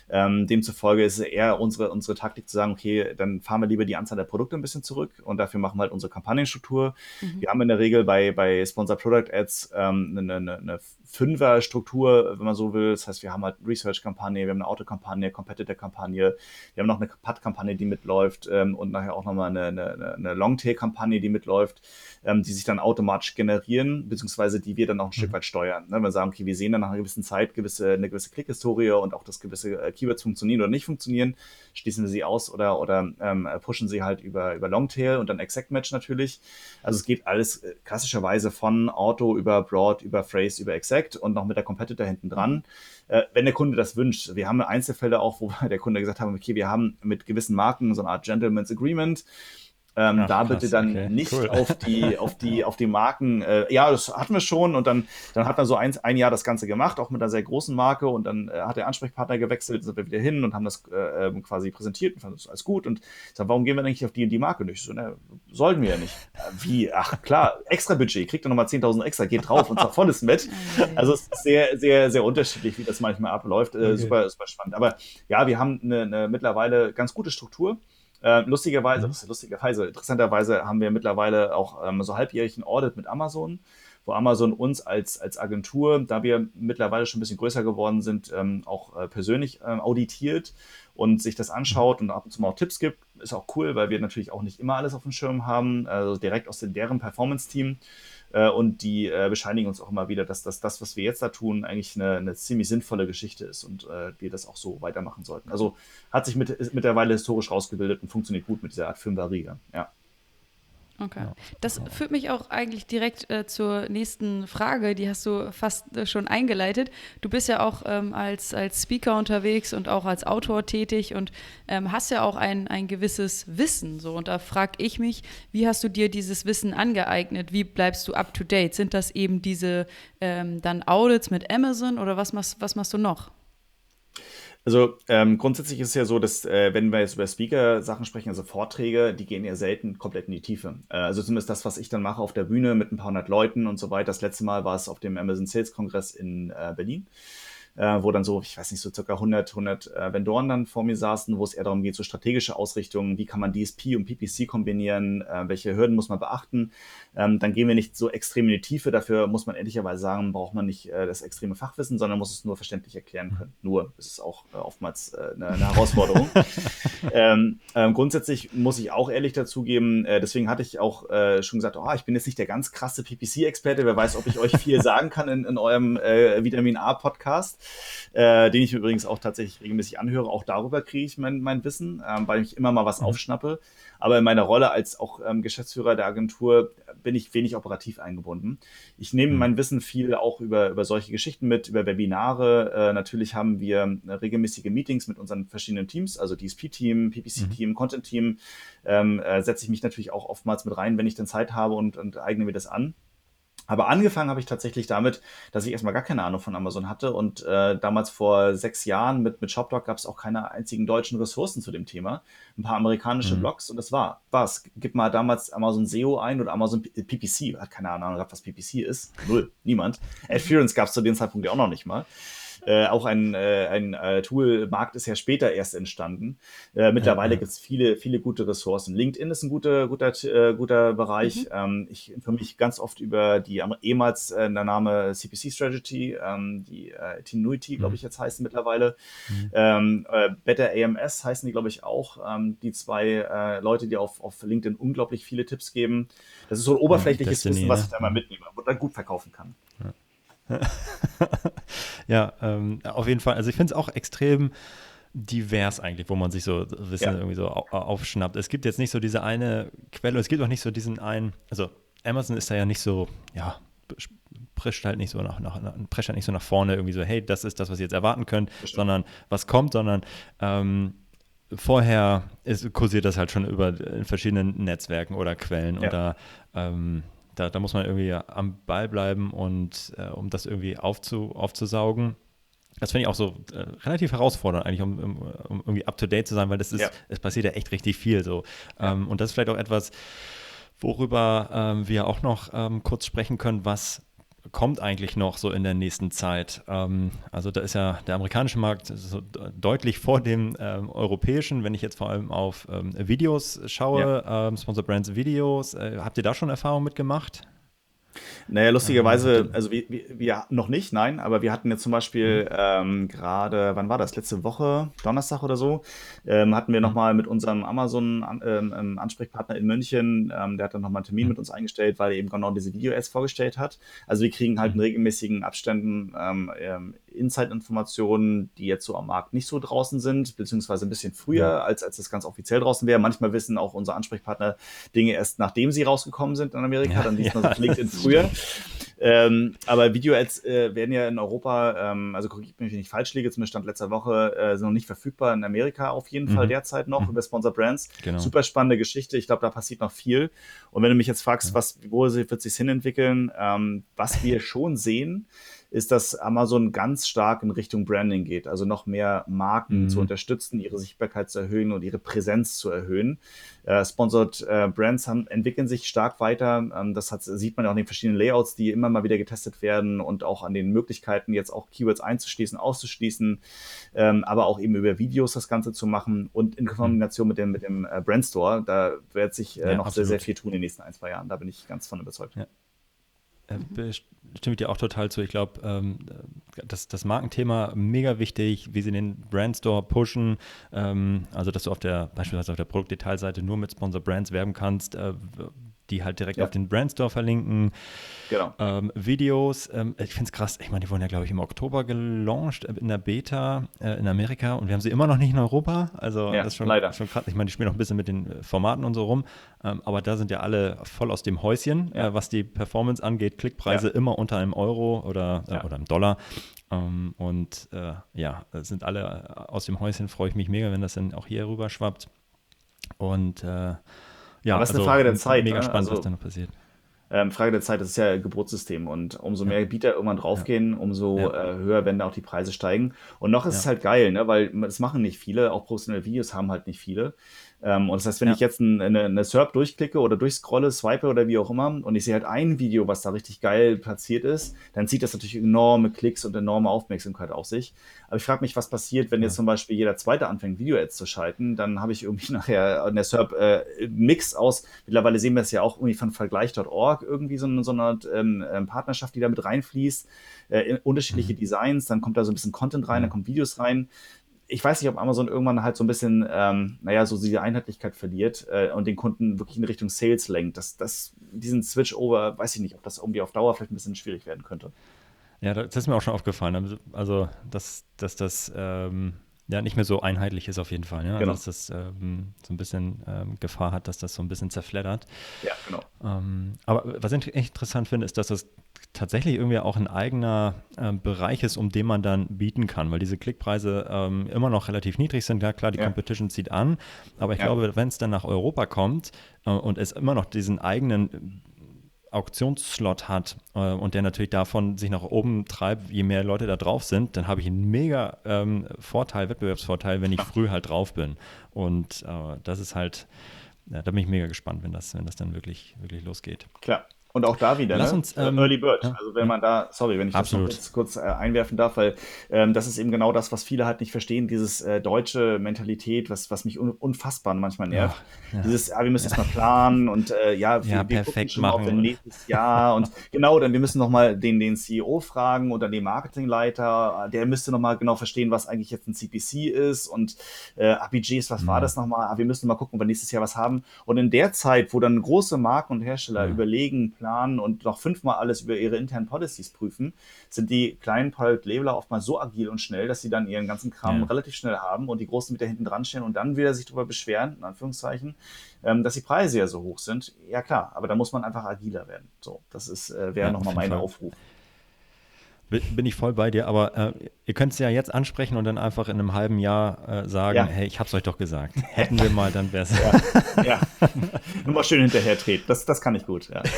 B: Mhm. demzufolge ist es eher unsere, unsere Taktik zu sagen, okay, dann fahren wir lieber die Anzahl der Produkte ein bisschen zurück und dafür machen wir halt unsere Kampagnenstruktur. Mhm. Wir haben in der Regel bei, bei Sponsor Product Ads ähm, eine, eine, eine Fünfer-Struktur, wenn man so will. Das heißt, wir haben halt Research-Kampagne, wir haben eine Auto-Kampagne, Competitor-Kampagne, wir haben noch eine Pad-Kampagne, die mitläuft ähm, und nachher auch nochmal eine, eine, eine Longtail-Kampagne, die mitläuft, ähm, die sich dann automatisch generieren, beziehungsweise die wir dann auch ein mhm. Stück weit steuern. Ne? Wir sagen, okay, wir sehen dann nach einer gewissen Zeit gewisse, eine gewisse Klick-Historie und auch, dass gewisse äh, Keywords funktionieren oder nicht funktionieren, schließen wir sie aus oder, oder ähm, pushen sie halt über, über Longtail und dann Exact Match natürlich. Also es geht alles äh, klassischerweise von Auto über Broad, über Phrase, über Exact und noch mit der Competitor hinten dran. Äh, wenn der Kunde das wünscht. Wir haben Einzelfälle auch, wo der Kunde gesagt hat, okay, wir haben mit gewissen Marken so eine Art Gentleman's Agreement ähm, Ach, da krass, bitte dann okay, nicht cool. auf die, auf die, auf die Marken. Äh, ja, das hatten wir schon und dann, dann hat er so ein, ein Jahr das Ganze gemacht, auch mit einer sehr großen Marke und dann äh, hat der Ansprechpartner gewechselt, sind wir wieder hin und haben das äh, ähm, quasi präsentiert und fanden das alles gut und sag, warum gehen wir eigentlich auf die und die Marke nicht? So, ne, sollten wir ja nicht. Wie? Ach klar, extra Budget, kriegt er nochmal 10.000 extra, geht drauf und sagt volles mit. Also es ist sehr, sehr, sehr unterschiedlich, wie das manchmal abläuft. Äh, okay. super, super spannend. Aber ja, wir haben eine, eine mittlerweile ganz gute Struktur. Äh, lustigerweise, mhm. lustigerweise, interessanterweise haben wir mittlerweile auch ähm, so halbjährigen Audit mit Amazon, wo Amazon uns als, als Agentur, da wir mittlerweile schon ein bisschen größer geworden sind, ähm, auch äh, persönlich ähm, auditiert und sich das anschaut und ab und zu mal auch Tipps gibt. Ist auch cool, weil wir natürlich auch nicht immer alles auf dem Schirm haben, also direkt aus deren Performance-Team. Äh, und die äh, bescheinigen uns auch immer wieder, dass das, das, was wir jetzt da tun, eigentlich eine, eine ziemlich sinnvolle Geschichte ist und äh, wir das auch so weitermachen sollten. Also hat sich mit, mittlerweile historisch rausgebildet und funktioniert gut mit dieser Art Fünfer-Riege. Ja.
C: Okay. Ja. Das führt mich auch eigentlich direkt äh, zur nächsten Frage. Die hast du fast äh, schon eingeleitet. Du bist ja auch ähm, als, als Speaker unterwegs und auch als Autor tätig und ähm, hast ja auch ein, ein gewisses Wissen. So. Und da frage ich mich, wie hast du dir dieses Wissen angeeignet? Wie bleibst du up to date? Sind das eben diese ähm, dann Audits mit Amazon oder was machst, was machst du noch?
B: Also ähm, grundsätzlich ist es ja so, dass äh, wenn wir jetzt über Speaker-Sachen sprechen, also Vorträge, die gehen ja selten komplett in die Tiefe. Äh, also zumindest das, was ich dann mache auf der Bühne mit ein paar hundert Leuten und so weiter. Das letzte Mal war es auf dem Amazon Sales Kongress in äh, Berlin äh, wo dann so, ich weiß nicht, so circa 100, 100 äh, Vendoren dann vor mir saßen, wo es eher darum geht, so strategische Ausrichtungen, wie kann man DSP und PPC kombinieren, äh, welche Hürden muss man beachten. Ähm, dann gehen wir nicht so extrem in die Tiefe, dafür muss man ehrlicherweise sagen, braucht man nicht äh, das extreme Fachwissen, sondern muss es nur verständlich erklären können. Nur ist es auch äh, oftmals äh, eine, eine, Herausforderung. ähm, ähm, grundsätzlich muss ich auch ehrlich dazugeben, äh, deswegen hatte ich auch schon gesagt, oh, ich bin jetzt nicht der ganz krasse PPC-Experte, wer weiß, ob ich euch viel sagen kann in, in eurem Vitamin A-Podcast äh, den ich übrigens auch tatsächlich regelmäßig anhöre. Auch darüber kriege ich mein, mein Wissen, ähm, weil ich immer mal was mhm. aufschnappe. Aber in meiner Rolle als auch ähm, Geschäftsführer der Agentur bin ich wenig operativ eingebunden. Ich nehme mhm. mein Wissen viel auch über, über solche Geschichten mit, über Webinare. Äh, natürlich haben wir äh, regelmäßige Meetings mit unseren verschiedenen Teams, also DSP-Team, PPC-Team, mhm. Content-Team. Ähm, äh, setze ich mich natürlich auch oftmals mit rein, wenn ich dann Zeit habe und, und eigne mir das an. Aber angefangen habe ich tatsächlich damit, dass ich erstmal gar keine Ahnung von Amazon hatte und äh, damals vor sechs Jahren mit, mit ShopDoc gab es auch keine einzigen deutschen Ressourcen zu dem Thema. Ein paar amerikanische mhm. Blogs und das war was. Gib mal damals Amazon SEO ein oder Amazon PPC. Hat keine Ahnung, was PPC ist. Null. Niemand. Adference gab es zu dem Zeitpunkt ja auch noch nicht mal. Äh, auch ein, äh, ein äh, Tool-Markt ist ja später erst entstanden. Äh, mittlerweile ja, ja. gibt es viele, viele gute Ressourcen. LinkedIn ist ein guter, guter, äh, guter Bereich. Mhm. Ähm, ich informiere mich ganz oft über die ehemals äh, der Name CPC Strategy, ähm, die äh, Tenuity, glaube mhm. ich, jetzt heißen mittlerweile. Mhm. Ähm, äh, Better AMS heißen die, glaube ich, auch. Ähm, die zwei äh, Leute, die auf, auf LinkedIn unglaublich viele Tipps geben. Das ist so ein oberflächliches ja, Wissen, was ich da mal mitnehme und dann gut verkaufen kann.
A: Ja. ja, ähm, auf jeden Fall. Also ich finde es auch extrem divers eigentlich, wo man sich so Wissen ja. irgendwie so aufschnappt. Es gibt jetzt nicht so diese eine Quelle, es gibt auch nicht so diesen einen, also Amazon ist da ja nicht so, ja, prescht halt nicht so nach, nach, prescht halt nicht so nach vorne irgendwie so, hey, das ist das, was ihr jetzt erwarten könnt, Bestimmt. sondern was kommt, sondern ähm, vorher ist, kursiert das halt schon über in verschiedenen Netzwerken oder Quellen ja. oder ähm, da, da muss man irgendwie am Ball bleiben und äh, um das irgendwie aufzu, aufzusaugen. Das finde ich auch so äh, relativ herausfordernd, eigentlich, um, um, um irgendwie up to date zu sein, weil das ist, ja. es passiert ja echt richtig viel so. Ähm, und das ist vielleicht auch etwas, worüber ähm, wir auch noch ähm, kurz sprechen können, was kommt eigentlich noch so in der nächsten Zeit? Ähm, also da ist ja der amerikanische Markt so deutlich vor dem ähm, europäischen, wenn ich jetzt vor allem auf ähm, Videos schaue, ja. Ähm, Sponsor Brands Videos. Äh, habt ihr da schon Erfahrung mitgemacht?
B: Naja, lustigerweise, also wir, wir, wir, noch nicht, nein, aber wir hatten jetzt zum Beispiel mhm. ähm, gerade, wann war das, letzte Woche, Donnerstag oder so, ähm, hatten wir mhm. nochmal mit unserem Amazon-Ansprechpartner ähm, ähm in München, ähm, der hat dann nochmal einen Termin mhm. mit uns eingestellt, weil er eben genau diese Video-Ads vorgestellt hat. Also wir kriegen halt in regelmäßigen Abständen Insight-Informationen, die jetzt so am Markt nicht so draußen sind, beziehungsweise ein bisschen früher, ja. als, als das ganz offiziell draußen wäre. Manchmal wissen auch unsere Ansprechpartner Dinge erst, nachdem sie rausgekommen sind in Amerika, ja, dann liest man ja. so LinkedIn früher. Ähm, aber Video-Ads äh, werden ja in Europa, ähm, also korrigiert mich, wenn ich falsch liege, zumindest Stand letzter Woche, äh, sind noch nicht verfügbar in Amerika auf jeden mhm. Fall derzeit noch mhm. über Sponsor Brands. Genau. Super spannende Geschichte. Ich glaube, da passiert noch viel. Und wenn du mich jetzt fragst, was, wo wird sich hinentwickeln, ähm, was wir schon sehen, ist, dass Amazon ganz stark in Richtung Branding geht, also noch mehr Marken mhm. zu unterstützen, ihre Sichtbarkeit zu erhöhen und ihre Präsenz zu erhöhen. Äh, Sponsored äh, Brands haben, entwickeln sich stark weiter. Ähm, das hat, sieht man auch in den verschiedenen Layouts, die immer mal wieder getestet werden und auch an den Möglichkeiten, jetzt auch Keywords einzuschließen, auszuschließen, ähm, aber auch eben über Videos das Ganze zu machen und in Kombination mit dem, mit dem äh, Brandstore. Da wird sich äh, ja, noch absolut. sehr, sehr viel tun in den nächsten ein, zwei Jahren. Da bin ich ganz von überzeugt.
A: Ja. Äh, stimme ich dir auch total zu. Ich glaube, ähm, das, das Markenthema mega wichtig, wie sie den Brandstore pushen. Ähm, also, dass du auf der, beispielsweise auf der Produktdetailseite nur mit Sponsor Brands werben kannst, äh, die halt direkt ja. auf den Brandstore verlinken. Genau. Ähm, Videos, ähm, ich finde es krass, ich meine, die wurden ja, glaube ich, im Oktober gelauncht äh, in der Beta äh, in Amerika und wir haben sie immer noch nicht in Europa. Also ja, das ist schon, leider. schon krass. Ich meine, die spielen noch ein bisschen mit den äh, Formaten und so rum, ähm, aber da sind ja alle voll aus dem Häuschen, ja. äh, was die Performance angeht. Klickpreise immer unter einem Euro oder, äh, oder einem Dollar. Ähm, und äh, ja, sind alle aus dem Häuschen, freue ich mich mega, wenn das dann auch hier rüber schwappt. Und
B: ja, Aber es ist also, eine Frage der Zeit.
A: Mega ne? spannend, also, was da noch passiert.
B: Ähm, Frage der Zeit, das ist ja ein Geburtssystem und umso mehr Bieter irgendwann draufgehen, ja. umso ja. Äh, höher werden da auch die Preise steigen. Und noch ist ja. es halt geil, ne? weil das machen nicht viele, auch professionelle Videos haben halt nicht viele. Ähm, und das heißt, wenn ja. ich jetzt ein, eine, eine SERP durchklicke oder durchscrolle, swipe oder wie auch immer und ich sehe halt ein Video, was da richtig geil platziert ist, dann zieht das natürlich enorme Klicks und enorme Aufmerksamkeit auf sich. Aber ich frage mich, was passiert, wenn ja. jetzt zum Beispiel jeder Zweite anfängt, Video-Ads zu schalten, dann habe ich irgendwie nachher in der SERP äh, Mix aus, mittlerweile sehen wir es ja auch irgendwie von Vergleich.org, irgendwie so, eine, so eine ähm, ähm, Partnerschaft, die da mit reinfließt, äh, unterschiedliche mhm. Designs, dann kommt da so ein bisschen Content rein, mhm. dann kommt Videos rein ich weiß nicht, ob Amazon irgendwann halt so ein bisschen, ähm, naja, so diese Einheitlichkeit verliert äh, und den Kunden wirklich in Richtung Sales lenkt. Das, das, diesen Switch-Over, weiß ich nicht, ob das irgendwie auf Dauer vielleicht ein bisschen schwierig werden könnte.
A: Ja, das ist mir auch schon aufgefallen. Also, dass, dass das ähm, ja nicht mehr so einheitlich ist auf jeden Fall. Ja? Also, genau. Also, dass das ähm, so ein bisschen ähm, Gefahr hat, dass das so ein bisschen zerfleddert.
B: Ja, genau.
A: Ähm, aber was ich echt interessant finde, ist, dass das tatsächlich irgendwie auch ein eigener äh, Bereich ist, um den man dann bieten kann, weil diese Klickpreise ähm, immer noch relativ niedrig sind. Ja, klar, die ja. Competition zieht an, aber ich ja. glaube, wenn es dann nach Europa kommt äh, und es immer noch diesen eigenen Auktionsslot hat äh, und der natürlich davon sich nach oben treibt, je mehr Leute da drauf sind, dann habe ich einen mega ähm, Vorteil, Wettbewerbsvorteil, wenn ich früh halt drauf bin. Und äh, das ist halt, ja, da bin ich mega gespannt, wenn das, wenn das dann wirklich, wirklich losgeht.
B: Klar. Und auch da wieder,
A: Lass ne? uns,
B: ähm, Early Bird. Ja. Also wenn man da, sorry, wenn ich
A: Absolut.
B: das kurz, kurz äh, einwerfen darf, weil ähm, das ist eben genau das, was viele halt nicht verstehen, dieses äh, deutsche Mentalität, was, was mich un unfassbar manchmal nervt. Ja, ja. Dieses, ja, wir müssen jetzt mal planen und äh, ja, wir,
A: ja, wir gucken schon machen. auf
B: nächstes Jahr und genau, dann wir müssen nochmal den, den CEO fragen oder den Marketingleiter, der müsste nochmal genau verstehen, was eigentlich jetzt ein CPC ist und äh, Budgets, was war das nochmal? Ah, wir müssen mal gucken, ob wir nächstes Jahr was haben. Und in der Zeit, wo dann große Marken und Hersteller überlegen, planen und noch fünfmal alles über ihre internen Policies prüfen, sind die kleinen Private Labeler oftmals so agil und schnell, dass sie dann ihren ganzen Kram ja. relativ schnell haben und die Großen wieder hinten dran stehen und dann wieder sich darüber beschweren, in Anführungszeichen, ähm, dass die Preise ja so hoch sind. Ja klar, aber da muss man einfach agiler werden. So, das ist, äh, wäre ja, nochmal mein Fall. Aufruf.
A: Bin ich voll bei dir, aber äh, ihr könnt es ja jetzt ansprechen und dann einfach in einem halben Jahr äh, sagen, ja. hey, ich hab's euch doch gesagt. Hätten wir mal, dann wäre es.
B: Ja, ja. Nur mal schön hinterher treten. Das, das kann ich gut, ja.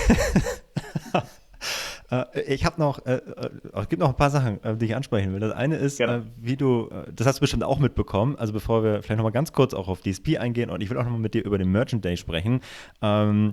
A: Äh, ich habe noch, äh, äh, es gibt noch ein paar Sachen, die ich ansprechen will. Das eine ist, wie du, das hast du bestimmt auch mitbekommen, also bevor wir vielleicht nochmal ganz kurz auch auf DSP eingehen und ich will auch nochmal mit dir über den Merchant Day sprechen. Ähm,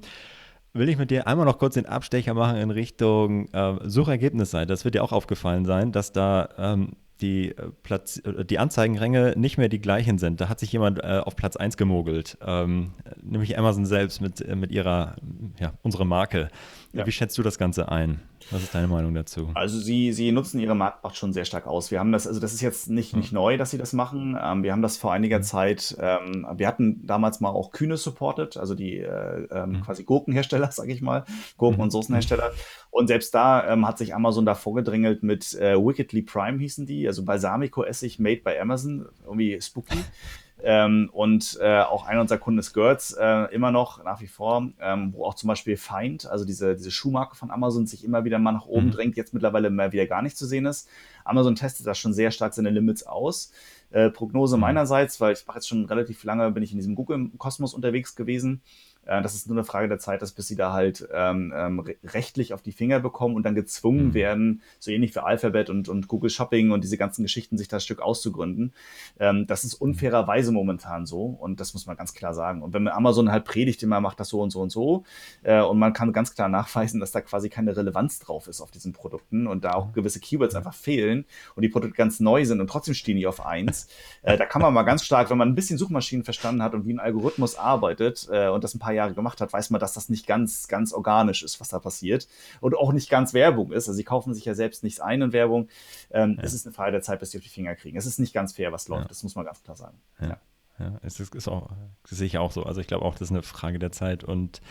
A: will ich mit dir einmal noch kurz den Abstecher machen in Richtung äh, Suchergebnisseite. Das wird dir auch aufgefallen sein, dass da ähm, die, äh, Platz, äh, die Anzeigenränge nicht mehr die gleichen sind. Da hat sich jemand äh, auf Platz 1 gemogelt, ähm, nämlich Amazon selbst mit, äh, mit ihrer, ja, unsere Marke. Ja. Wie schätzt du das Ganze ein? Was ist deine Meinung dazu?
B: Also sie, sie nutzen ihre Marktmacht schon sehr stark aus. Wir haben das, also das ist jetzt nicht, nicht neu, dass sie das machen. Ähm, wir haben das vor einiger Zeit, ähm, wir hatten damals mal auch Kühne supported, also die äh, ähm, mhm. quasi Gurkenhersteller, sage ich mal, Gurken- und. Soßenhersteller. Und selbst da ähm, hat sich Amazon da vorgedrängelt mit äh, Wickedly Prime hießen die, also Balsamico-Essig made by Amazon, irgendwie spooky. Ähm, und äh, auch einer unserer Kunden ist Gertz, äh, immer noch nach wie vor, ähm, wo auch zum Beispiel Find, also diese, diese Schuhmarke von Amazon, sich immer wieder mal nach oben mhm. drängt, jetzt mittlerweile mehr wieder gar nicht zu sehen ist. Amazon testet da schon sehr stark seine Limits aus. Äh, Prognose mhm. meinerseits, weil ich mache jetzt schon relativ lange, bin ich in diesem Google-Kosmos unterwegs gewesen. Äh, das ist nur eine Frage der Zeit, dass bis sie da halt ähm, ähm, rechtlich auf die Finger bekommen und dann gezwungen mhm. werden, so ähnlich wie Alphabet und, und Google Shopping und diese ganzen Geschichten, sich das Stück auszugründen. Ähm, das ist unfairerweise momentan so und das muss man ganz klar sagen. Und wenn man Amazon halt predigt, immer macht das so und so und so äh, und man kann ganz klar nachweisen, dass da quasi keine Relevanz drauf ist auf diesen Produkten und da auch gewisse Keywords einfach fehlen und die Produkte ganz neu sind und trotzdem stehen die auf eins, äh, da kann man mal ganz stark, wenn man ein bisschen Suchmaschinen verstanden hat und wie ein Algorithmus arbeitet äh, und das ein paar Jahre gemacht hat, weiß man, dass das nicht ganz, ganz organisch ist, was da passiert. Und auch nicht ganz Werbung ist. Also sie kaufen sich ja selbst nichts ein in Werbung. Ähm, ja. Es ist eine Frage der Zeit, bis sie auf die Finger kriegen. Es ist nicht ganz fair, was läuft. Ja. Das muss man ganz klar sagen.
A: Ja. Ja, es ist, ist auch, sehe ich auch so. Also ich glaube auch, das ist eine Frage der Zeit. Und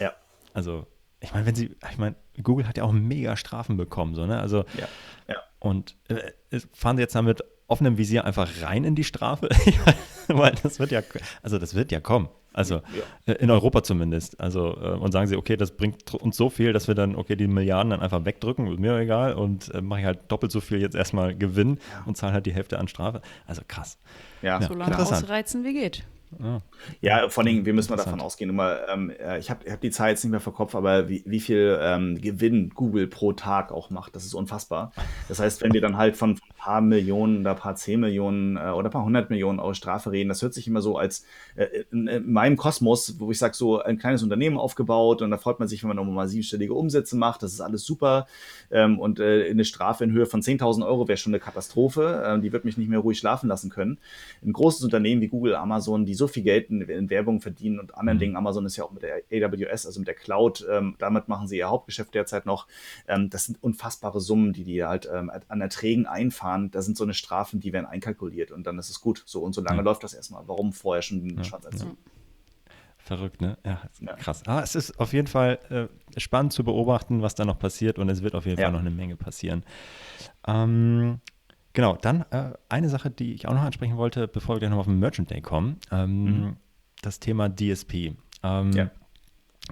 A: ja. also, ich meine, wenn sie, ich meine, Google hat ja auch mega Strafen bekommen, so, ne? Also, ja. ja. Und äh, fahren sie jetzt damit offenem Visier einfach rein in die Strafe? Weil das wird ja, also das wird ja kommen. Also ja. Äh, in Europa zumindest. Also äh, und sagen sie, okay, das bringt uns so viel, dass wir dann, okay, die Milliarden dann einfach wegdrücken, ist mir egal und äh, mache ich halt doppelt so viel jetzt erstmal Gewinn und zahle halt die Hälfte an Strafe. Also krass.
C: Ja, ja so lange ausreizen wie geht.
B: Ja. ja, vor allem, wir müssen mal davon ausgehen, immer, ähm, äh, ich habe hab die Zahl jetzt nicht mehr vor Kopf, aber wie, wie viel ähm, Gewinn Google pro Tag auch macht, das ist unfassbar. Das heißt, wenn wir dann halt von paar Millionen, da paar zehn Millionen äh, oder paar hundert Millionen Euro Strafe reden, das hört sich immer so als äh, in, in, meinem Kosmos, wo ich sage, so ein kleines Unternehmen aufgebaut und da freut man sich, wenn man nochmal mal siebenstellige Umsätze macht, das ist alles super ähm, und äh, eine Strafe in Höhe von 10.000 Euro wäre schon eine Katastrophe, äh, die wird mich nicht mehr ruhig schlafen lassen können. Ein großes Unternehmen wie Google, Amazon, die so viel Geld in, in Werbung verdienen und anderen mhm. Dingen. Amazon ist ja auch mit der AWS, also mit der Cloud, ähm, damit machen sie ihr Hauptgeschäft derzeit noch. Ähm, das sind unfassbare Summen, die die halt ähm, an Erträgen einfahren. Da sind so eine Strafen, die werden einkalkuliert und dann ist es gut. So und so lange ja. läuft das erstmal. Warum vorher schon den ja. Erziehen?
A: Verrückt, ne? Ja, krass. Aber es ist auf jeden Fall äh, spannend zu beobachten, was da noch passiert und es wird auf jeden ja. Fall noch eine Menge passieren. Ähm, Genau, dann äh, eine Sache, die ich auch noch ansprechen wollte, bevor wir gleich noch auf den Merchant Day kommen, ähm, mhm. das Thema DSP. Ähm, ja.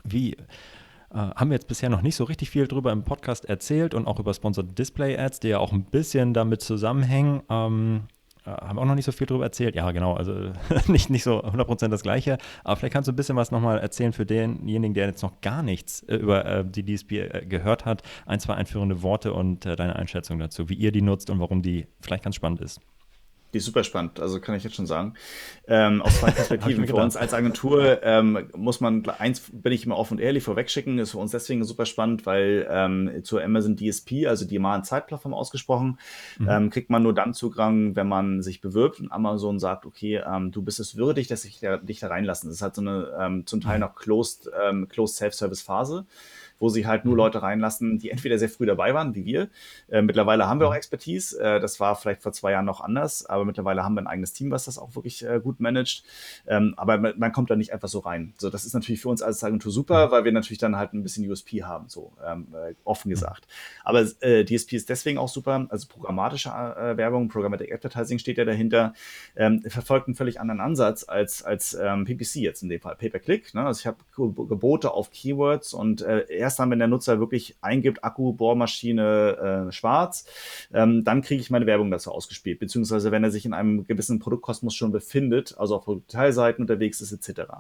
A: Wie äh, haben wir jetzt bisher noch nicht so richtig viel drüber im Podcast erzählt und auch über Sponsored Display Ads, die ja auch ein bisschen damit zusammenhängen. Ähm, äh, haben auch noch nicht so viel drüber erzählt. Ja, genau, also nicht, nicht so 100% das Gleiche, aber vielleicht kannst du ein bisschen was nochmal erzählen für denjenigen, der jetzt noch gar nichts äh, über äh, die DSP äh, gehört hat. Ein, zwei einführende Worte und äh, deine Einschätzung dazu, wie ihr die nutzt und warum die vielleicht ganz spannend ist.
B: Die ist super spannend, also kann ich jetzt schon sagen. Ähm, aus zwei Perspektiven. für uns als Agentur ähm, muss man, eins bin ich immer offen und ehrlich vorwegschicken, ist für uns deswegen super spannend, weil ähm, zur Amazon DSP, also die Demand-Side-Plattform ausgesprochen, mhm. ähm, kriegt man nur dann Zugang, wenn man sich bewirbt und Amazon sagt, okay, ähm, du bist es würdig, dass ich dich da reinlassen. Das ist halt so eine ähm, zum Teil mhm. noch Closed, ähm, Closed Self-Service-Phase wo sie halt nur mhm. Leute reinlassen, die entweder sehr früh dabei waren, wie wir. Äh, mittlerweile haben wir auch Expertise. Äh, das war vielleicht vor zwei Jahren noch anders, aber mittlerweile haben wir ein eigenes Team, was das auch wirklich äh, gut managt. Ähm, aber man, man, kommt da nicht einfach so rein. So, das ist natürlich für uns als Agentur super, weil wir natürlich dann halt ein bisschen USP haben, so ähm, äh, offen gesagt. Aber äh, DSP ist deswegen auch super, also programmatische äh, Werbung, Programmatic Advertising steht ja dahinter, ähm, verfolgt einen völlig anderen Ansatz als, als ähm, PPC jetzt in dem Fall, Pay-per-Click. Ne? Also ich habe Gebote auf Keywords und äh, erst dann, wenn der Nutzer wirklich eingibt, Akku, Bohrmaschine, äh, schwarz, ähm, dann kriege ich meine Werbung dazu ausgespielt. Beziehungsweise wenn er sich in einem gewissen Produktkosmos schon befindet, also auf Detailseiten unterwegs ist, etc.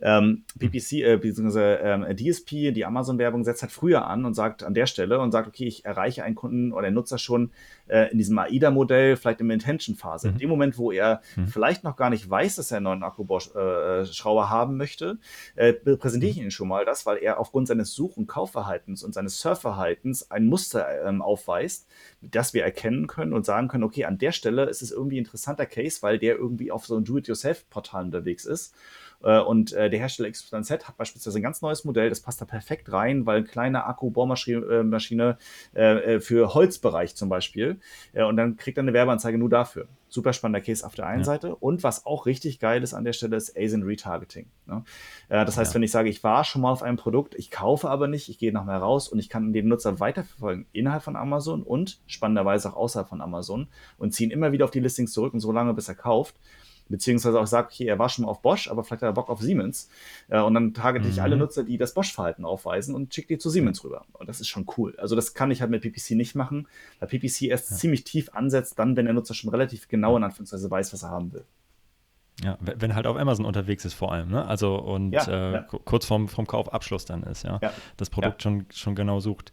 B: Ähm, PPC, äh, beziehungsweise äh, DSP, die Amazon-Werbung, setzt halt früher an und sagt an der Stelle und sagt, okay, ich erreiche einen Kunden oder einen Nutzer schon äh, in diesem AIDA-Modell, vielleicht in der Intention-Phase. Mhm. In dem Moment, wo er mhm. vielleicht noch gar nicht weiß, dass er einen neuen Akkuschrauber äh, haben möchte, äh, präsentiere ich mhm. ihn schon mal das, weil er aufgrund seines Such- und Kaufverhaltens und seines Surfverhaltens ein Muster ähm, aufweist, das wir erkennen können und sagen können, okay, an der Stelle ist es irgendwie ein interessanter Case, weil der irgendwie auf so einem Do-it-yourself-Portal unterwegs ist und äh, der Hersteller XYZ hat beispielsweise ein ganz neues Modell, das passt da perfekt rein, weil kleine Akku-Bohrmaschine äh, für Holzbereich zum Beispiel. und dann kriegt er eine Werbeanzeige nur dafür. Super spannender Case auf der einen ja. Seite. Und was auch richtig geil ist an der Stelle, ist ASIN Retargeting. Ne? das heißt, ja. wenn ich sage, ich war schon mal auf einem Produkt, ich kaufe aber nicht, ich gehe noch mal raus und ich kann den Nutzer weiterverfolgen innerhalb von Amazon und spannenderweise auch außerhalb von Amazon und ziehen immer wieder auf die Listings zurück und so lange, bis er kauft beziehungsweise auch sagt, okay, er war schon mal auf Bosch, aber vielleicht hat er Bock auf Siemens. Äh, und dann targete mhm. ich alle Nutzer, die das Bosch-Verhalten aufweisen und schicke die zu Siemens rüber. Und das ist schon cool. Also das kann ich halt mit PPC nicht machen, weil PPC erst ja. ziemlich tief ansetzt, dann, wenn der Nutzer schon relativ genau in Anführungszeichen weiß, was er haben will.
A: Ja, wenn halt auf Amazon unterwegs ist vor allem, ne? Also und ja, äh, ja. kurz vorm, vom Kaufabschluss dann ist, ja. ja. Das Produkt schon, schon genau sucht.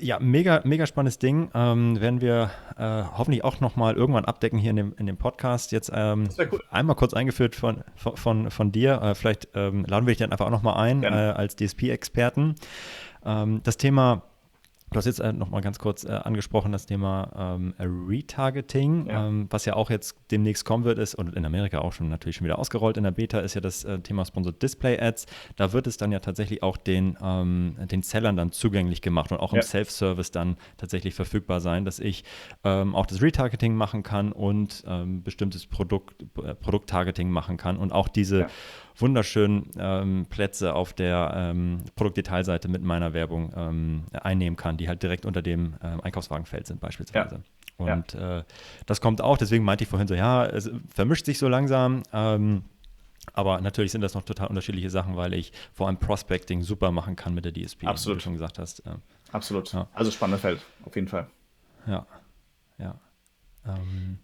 A: Ja, mega, mega spannendes Ding. Ähm, werden wir äh, hoffentlich auch nochmal irgendwann abdecken hier in dem, in dem Podcast. Jetzt ähm, cool. einmal kurz eingeführt von, von, von dir. Äh, vielleicht ähm, laden wir dich dann einfach auch nochmal ein äh, als DSP-Experten. Ähm, das Thema Du hast jetzt äh, noch mal ganz kurz äh, angesprochen das Thema ähm, Retargeting, ja. Ähm, was ja auch jetzt demnächst kommen wird, ist und in Amerika auch schon natürlich schon wieder ausgerollt. In der Beta ist ja das äh, Thema Sponsored Display Ads. Da wird es dann ja tatsächlich auch den, ähm, den Sellern dann zugänglich gemacht und auch ja. im Self-Service dann tatsächlich verfügbar sein, dass ich ähm, auch das Retargeting machen kann und ähm, bestimmtes Produkt, äh, Produkttargeting machen kann und auch diese ja wunderschönen ähm, Plätze auf der ähm, Produktdetailseite mit meiner Werbung ähm, einnehmen kann, die halt direkt unter dem ähm, Einkaufswagenfeld sind beispielsweise. Ja. Und ja. Äh, das kommt auch, deswegen meinte ich vorhin so, ja, es vermischt sich so langsam. Ähm, aber natürlich sind das noch total unterschiedliche Sachen, weil ich vor allem Prospecting super machen kann mit der DSP,
B: Absolut. wie du
A: schon gesagt hast.
B: Absolut. Ja. Also spannendes Feld, auf jeden Fall.
A: Ja, ja. Ähm,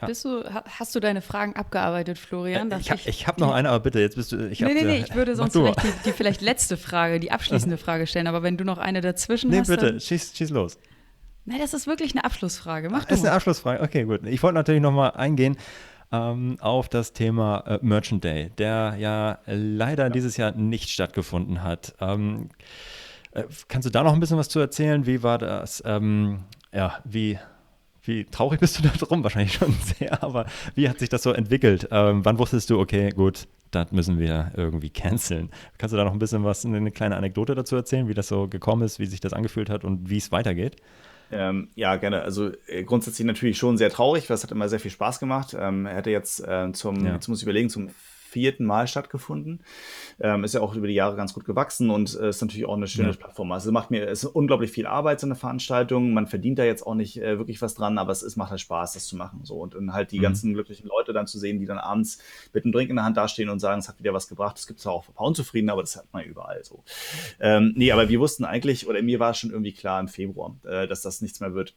C: ja. Bist du, hast du deine Fragen abgearbeitet, Florian?
A: Äh, ich, habe noch eine, aber bitte, jetzt bist du. Ich
C: nee, nee, nee, ich würde sonst vielleicht die, die, vielleicht letzte Frage, die abschließende Frage stellen, aber wenn du noch eine dazwischen
A: nee,
C: hast.
A: Nee, bitte, schieß, schieß los.
C: Nein, das ist wirklich eine Abschlussfrage. Mach
A: das ist eine Abschlussfrage. Okay, gut. Ich wollte natürlich noch mal eingehen ähm, auf das Thema äh, Merchant Day, der ja leider ja. dieses Jahr nicht stattgefunden hat. Ähm, äh, kannst du da noch ein bisschen was zu erzählen? Wie war das? Ähm, ja, wie wie traurig bist du da drum? Wahrscheinlich schon sehr, aber wie hat sich das so entwickelt? Ähm, wann wusstest du, okay, gut, das müssen wir irgendwie canceln? Kannst du da noch ein bisschen was, eine kleine Anekdote dazu erzählen, wie das so gekommen ist, wie sich das angefühlt hat und wie es weitergeht?
B: Ähm, ja, gerne. Also äh, grundsätzlich natürlich schon sehr traurig, weil es hat immer sehr viel Spaß gemacht. Ähm, er hatte jetzt äh, zum, ja. jetzt muss ich überlegen, zum vierten Mal stattgefunden. Ähm, ist ja auch über die Jahre ganz gut gewachsen und äh, ist natürlich auch eine schöne ja. Plattform. Also macht mir, es ist unglaublich viel Arbeit, so eine Veranstaltung. Man verdient da jetzt auch nicht äh, wirklich was dran, aber es ist, macht halt Spaß, das zu machen. So. Und, und halt die mhm. ganzen glücklichen Leute dann zu sehen, die dann abends mit einem Drink in der Hand dastehen und sagen, es hat wieder was gebracht. Das gibt es auch ein paar Unzufriedene, aber das hat man überall so. Ähm, nee, aber wir wussten eigentlich, oder mir war schon irgendwie klar im Februar, äh, dass das nichts mehr wird.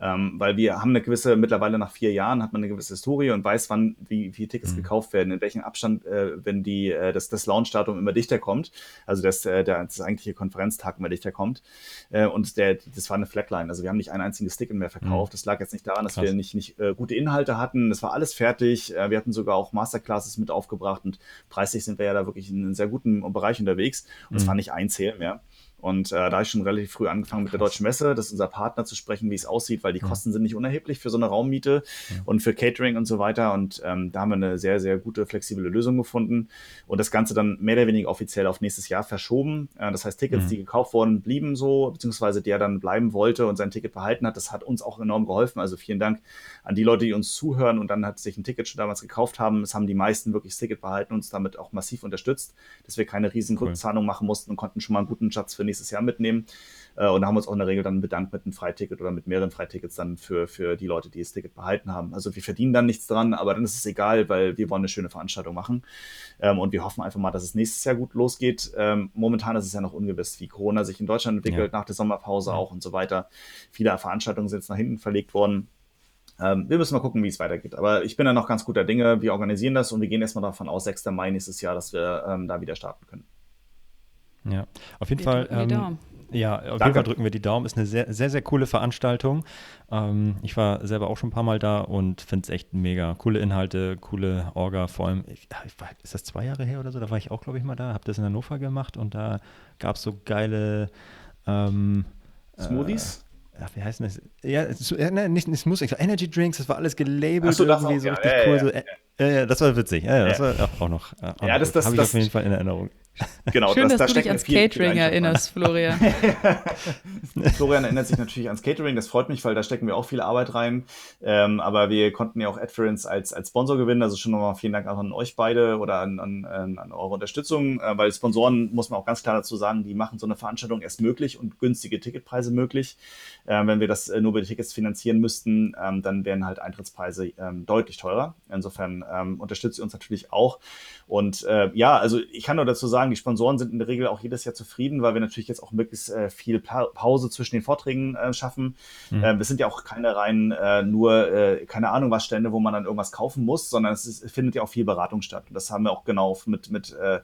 B: Ähm, weil wir haben eine gewisse, mittlerweile nach vier Jahren hat man eine gewisse Historie und weiß, wann, wie, wie Tickets mhm. gekauft werden, in welchem Abstand, äh, wenn die, äh, das, das Launchdatum immer dichter kommt, also das, äh, der, das eigentliche Konferenztag immer dichter kommt. Äh, und der, das war eine Flatline. Also wir haben nicht ein einziges Ticket mehr verkauft. Mhm. Das lag jetzt nicht daran, dass Krass. wir nicht, nicht äh, gute Inhalte hatten. Das war alles fertig. Äh, wir hatten sogar auch Masterclasses mit aufgebracht und preislich sind wir ja da wirklich in einem sehr guten Bereich unterwegs. Und es mhm. war nicht ein Sale mehr. Und äh, da habe ich schon relativ früh angefangen mit der Deutschen Messe, das ist unser Partner zu sprechen, wie es aussieht, weil die. Kosten sind nicht unerheblich für so eine Raummiete und für Catering und so weiter. Und ähm, da haben wir eine sehr, sehr gute, flexible Lösung gefunden und das Ganze dann mehr oder weniger offiziell auf nächstes Jahr verschoben. Äh, das heißt, Tickets, mhm. die gekauft wurden, blieben so, beziehungsweise der dann bleiben wollte und sein Ticket behalten hat, das hat uns auch enorm geholfen. Also vielen Dank an die Leute, die uns zuhören und dann hat sich ein Ticket schon damals gekauft haben. Es haben die meisten wirklich das Ticket behalten und uns damit auch massiv unterstützt, dass wir keine riesen. Rückzahlung machen mussten und konnten schon mal einen guten Schatz für nächstes Jahr mitnehmen. Äh, und da haben wir uns auch in der Regel dann bedankt mit einem Freiticket oder mit mehreren Freitickets dann für, für die Leute, die das Ticket behalten haben. Also wir verdienen dann nichts dran, aber dann ist es egal, weil wir wollen eine schöne Veranstaltung machen. Ähm, und wir hoffen einfach mal, dass es nächstes Jahr gut losgeht. Ähm, momentan ist es ja noch ungewiss, wie Corona sich in Deutschland entwickelt, ja. nach der Sommerpause auch und so weiter. Viele Veranstaltungen sind jetzt nach hinten verlegt worden. Ähm, wir müssen mal gucken, wie es weitergeht. Aber ich bin da noch ganz guter Dinge. Wir organisieren das und wir gehen erstmal davon aus, 6. Mai nächstes Jahr, dass wir ähm, da wieder starten können.
A: Ja, auf jeden wir Fall. Ähm, ja, auf Danke. jeden Fall drücken wir die Daumen. Ist eine sehr, sehr, sehr coole Veranstaltung. Ähm, ich war selber auch schon ein paar Mal da und finde es echt mega. Coole Inhalte, coole Orga. Vor allem, ich, ist das zwei Jahre her oder so? Da war ich auch, glaube ich, mal da. Habe das in Hannover gemacht und da gab es so geile ähm,
B: Smoothies?
A: Äh, ach, wie heißt das? Ja, es, ne, nicht, nicht Musik, Energy Drinks, das war alles gelabelt so, irgendwie auch, so ja, richtig ja, cool. Ja, so, äh, das war witzig. Ja, das war auch noch.
B: Auch ja, das, das,
A: habe ich auf jeden Fall in Erinnerung.
C: Genau, Schön, das, dass da du dich ans Catering erinnerst, Florian.
B: Florian erinnert sich natürlich ans Catering, das freut mich, weil da stecken wir auch viel Arbeit rein. Ähm, aber wir konnten ja auch Adference als, als Sponsor gewinnen, also schon nochmal vielen Dank auch an euch beide oder an, an, an eure Unterstützung, äh, weil Sponsoren, muss man auch ganz klar dazu sagen, die machen so eine Veranstaltung erst möglich und günstige Ticketpreise möglich. Äh, wenn wir das äh, nur über die Tickets finanzieren müssten, ähm, dann wären halt Eintrittspreise ähm, deutlich teurer. Insofern ähm, unterstützt ihr uns natürlich auch. Und äh, ja, also ich kann nur dazu sagen, die Sponsoren sind in der Regel auch jedes Jahr zufrieden, weil wir natürlich jetzt auch möglichst äh, viel pa Pause zwischen den Vorträgen äh, schaffen. Mhm. Ähm, es sind ja auch keine rein äh, nur, äh, keine Ahnung, was Stände, wo man dann irgendwas kaufen muss, sondern es, ist, findet ja auch viel Beratung statt. Und das haben wir auch genau mit, mit, äh,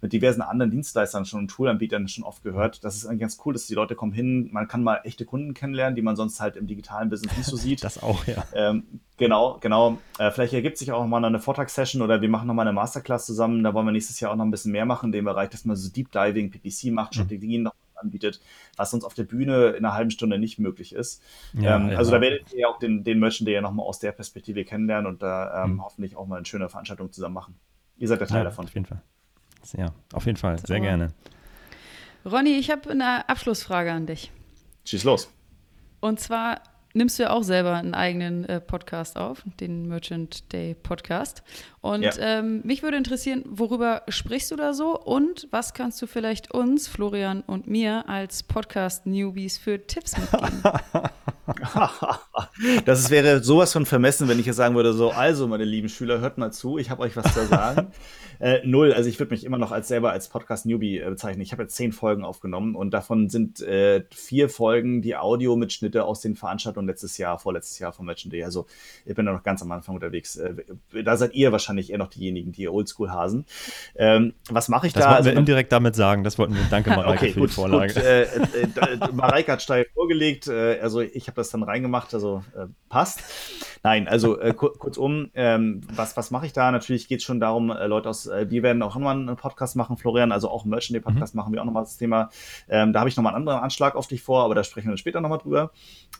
B: mit diversen anderen Dienstleistern schon und Toolanbietern schon oft gehört. Das ist eigentlich ganz cool, dass die Leute kommen hin, man kann mal echte Kunden kennenlernen, die man sonst halt im digitalen Business nicht so sieht.
A: das auch, ja.
B: Ähm, genau, genau. Äh, vielleicht ergibt sich auch mal eine Vortragssession oder wir machen noch mal eine Masterclass zusammen. Da wollen wir nächstes Jahr auch noch ein bisschen mehr machen, in dem Bereich, dass man so Deep Diving, PPC macht, mhm. Strategien noch anbietet, was uns auf der Bühne in einer halben Stunde nicht möglich ist. Ja, ähm, ja. Also da werdet ihr auch den, den Merchant Day ja nochmal aus der Perspektive kennenlernen und da ähm, mhm. hoffentlich auch mal eine schöne Veranstaltung zusammen machen. Ihr seid der Teil ja, davon.
A: Auf jeden Fall. Ja, auf jeden Fall. Sehr gerne.
C: Ronny, ich habe eine Abschlussfrage an dich.
B: Schieß los.
C: Und zwar nimmst du ja auch selber einen eigenen äh, Podcast auf, den Merchant Day Podcast. Und ja. ähm, mich würde interessieren, worüber sprichst du da so und was kannst du vielleicht uns, Florian und mir, als Podcast-Newbies für Tipps mitgeben?
B: das wäre sowas von vermessen, wenn ich jetzt sagen würde, so, also meine lieben Schüler, hört mal zu, ich habe euch was zu sagen. äh, null, also ich würde mich immer noch als selber als Podcast-Newbie äh, bezeichnen. Ich habe jetzt zehn Folgen aufgenommen und davon sind äh, vier Folgen die Audio-Mitschnitte aus den Veranstaltungen letztes Jahr, vorletztes Jahr vom Merchant Day. Also ich bin da noch ganz am Anfang unterwegs. Äh, da seid ihr wahrscheinlich eher noch diejenigen, die Oldschool-Hasen. Ähm, was mache ich
A: das
B: da?
A: Das wollten also, wir indirekt damit sagen. Das wollten wir. Danke, Mareike, okay, für gut, die Vorlage. Gut, äh,
B: äh, Mareike hat steil vorgelegt. also ich habe das dann reingemacht, also äh, passt. Nein, also äh, kur kurzum, ähm, was, was mache ich da? Natürlich geht es schon darum, äh, Leute aus, äh, wir werden auch nochmal einen Podcast machen, Florian, also auch einen Merchant Day Podcast mhm. machen wir auch nochmal das Thema. Ähm, da habe ich nochmal einen anderen Anschlag auf dich vor, aber da sprechen wir dann später nochmal drüber.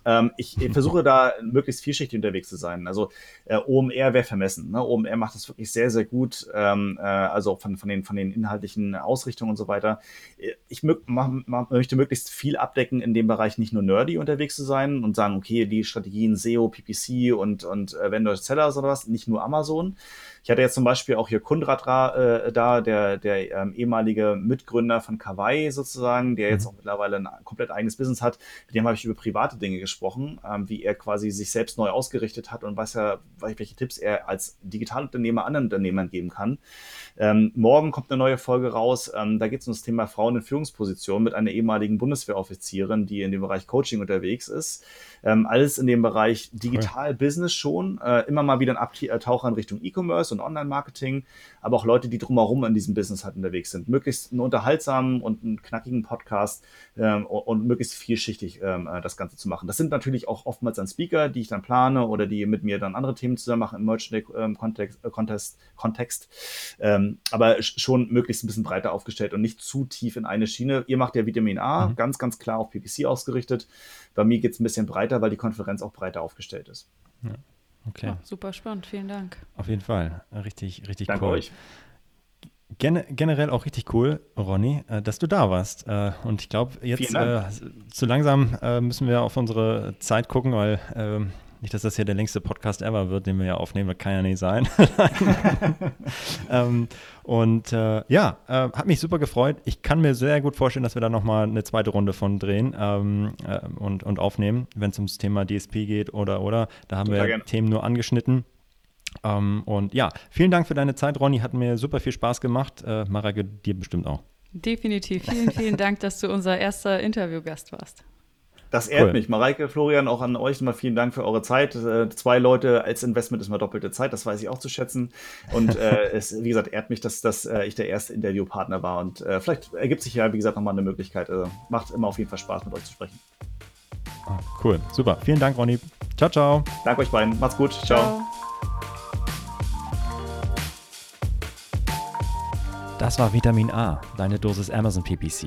B: Ähm, ich, ich versuche da möglichst vielschichtig unterwegs zu sein. Also äh, OMR wäre vermessen. Ne? OMR macht das wirklich sehr, sehr gut, ähm, äh, also von, von, den, von den inhaltlichen Ausrichtungen und so weiter. Ich mö möchte möglichst viel abdecken in dem Bereich, nicht nur nerdy unterwegs zu sein und sagen, okay, die Strategien SEO, PPC und, und äh, Vendor Sellers oder was, nicht nur Amazon. Ich hatte jetzt zum Beispiel auch hier Kundrat äh, da, der, der ähm, ehemalige Mitgründer von Kawaii sozusagen, der jetzt mhm. auch mittlerweile ein komplett eigenes Business hat. Mit dem habe ich über private Dinge gesprochen, ähm, wie er quasi sich selbst neu ausgerichtet hat und was er, welche Tipps er als Digitalunternehmer anderen Unternehmern geben kann. Ähm, morgen kommt eine neue Folge raus. Ähm, da geht es um das Thema Frauen in Führungspositionen mit einer ehemaligen Bundeswehroffizierin, die in dem Bereich Coaching unterwegs ist. Ähm, alles in dem Bereich Digital-Business schon. Äh, immer mal wieder ein Abtaucher in Richtung E-Commerce und Online-Marketing, aber auch Leute, die drumherum in diesem Business halt unterwegs sind. Möglichst einen unterhaltsamen und einen knackigen Podcast ähm, und möglichst vielschichtig ähm, äh, das Ganze zu machen. Das sind natürlich auch oftmals dann Speaker, die ich dann plane oder die mit mir dann andere Themen zusammen machen im Merchandise-Kontext. Ähm, Kontext, Kontext. Ähm, aber schon möglichst ein bisschen breiter aufgestellt und nicht zu tief in eine Schiene. Ihr macht ja Vitamin A, mhm. ganz, ganz klar auf PPC ausgerichtet. Bei mir geht es ein bisschen breiter, weil die Konferenz auch breiter aufgestellt ist.
C: Ja. Okay. Oh, super spannend, vielen Dank.
A: Auf jeden Fall. Richtig, richtig
B: Danke
A: cool.
B: Euch.
A: Gen generell auch richtig cool, Ronny, äh, dass du da warst. Äh, und ich glaube, jetzt äh, zu langsam äh, müssen wir auf unsere Zeit gucken, weil ähm, nicht, dass das hier der längste Podcast ever wird, den wir ja aufnehmen, das kann ja nicht sein. ähm, und äh, ja, äh, hat mich super gefreut. Ich kann mir sehr gut vorstellen, dass wir da nochmal eine zweite Runde von drehen ähm, äh, und, und aufnehmen, wenn es ums Thema DSP geht oder oder. Da haben Total wir gerne. Themen nur angeschnitten. Ähm, und ja, vielen Dank für deine Zeit, Ronny. Hat mir super viel Spaß gemacht. Äh, Marake, dir bestimmt auch.
C: Definitiv. Vielen, vielen Dank, dass du unser erster Interviewgast warst.
B: Das ehrt cool. mich. Mareike, Florian, auch an euch nochmal vielen Dank für eure Zeit. Äh, zwei Leute als Investment ist mal doppelte Zeit, das weiß ich auch zu schätzen. Und äh, es, wie gesagt, ehrt mich, dass, dass äh, ich der erste Interviewpartner war. Und äh, vielleicht ergibt sich ja, wie gesagt, nochmal eine Möglichkeit. Also macht immer auf jeden Fall Spaß, mit euch zu sprechen.
A: Ah, cool, super. Vielen Dank, Ronny. Ciao, ciao.
B: Danke euch beiden. Macht's gut. ciao. ciao.
A: Das war Vitamin A, deine Dosis Amazon PPC.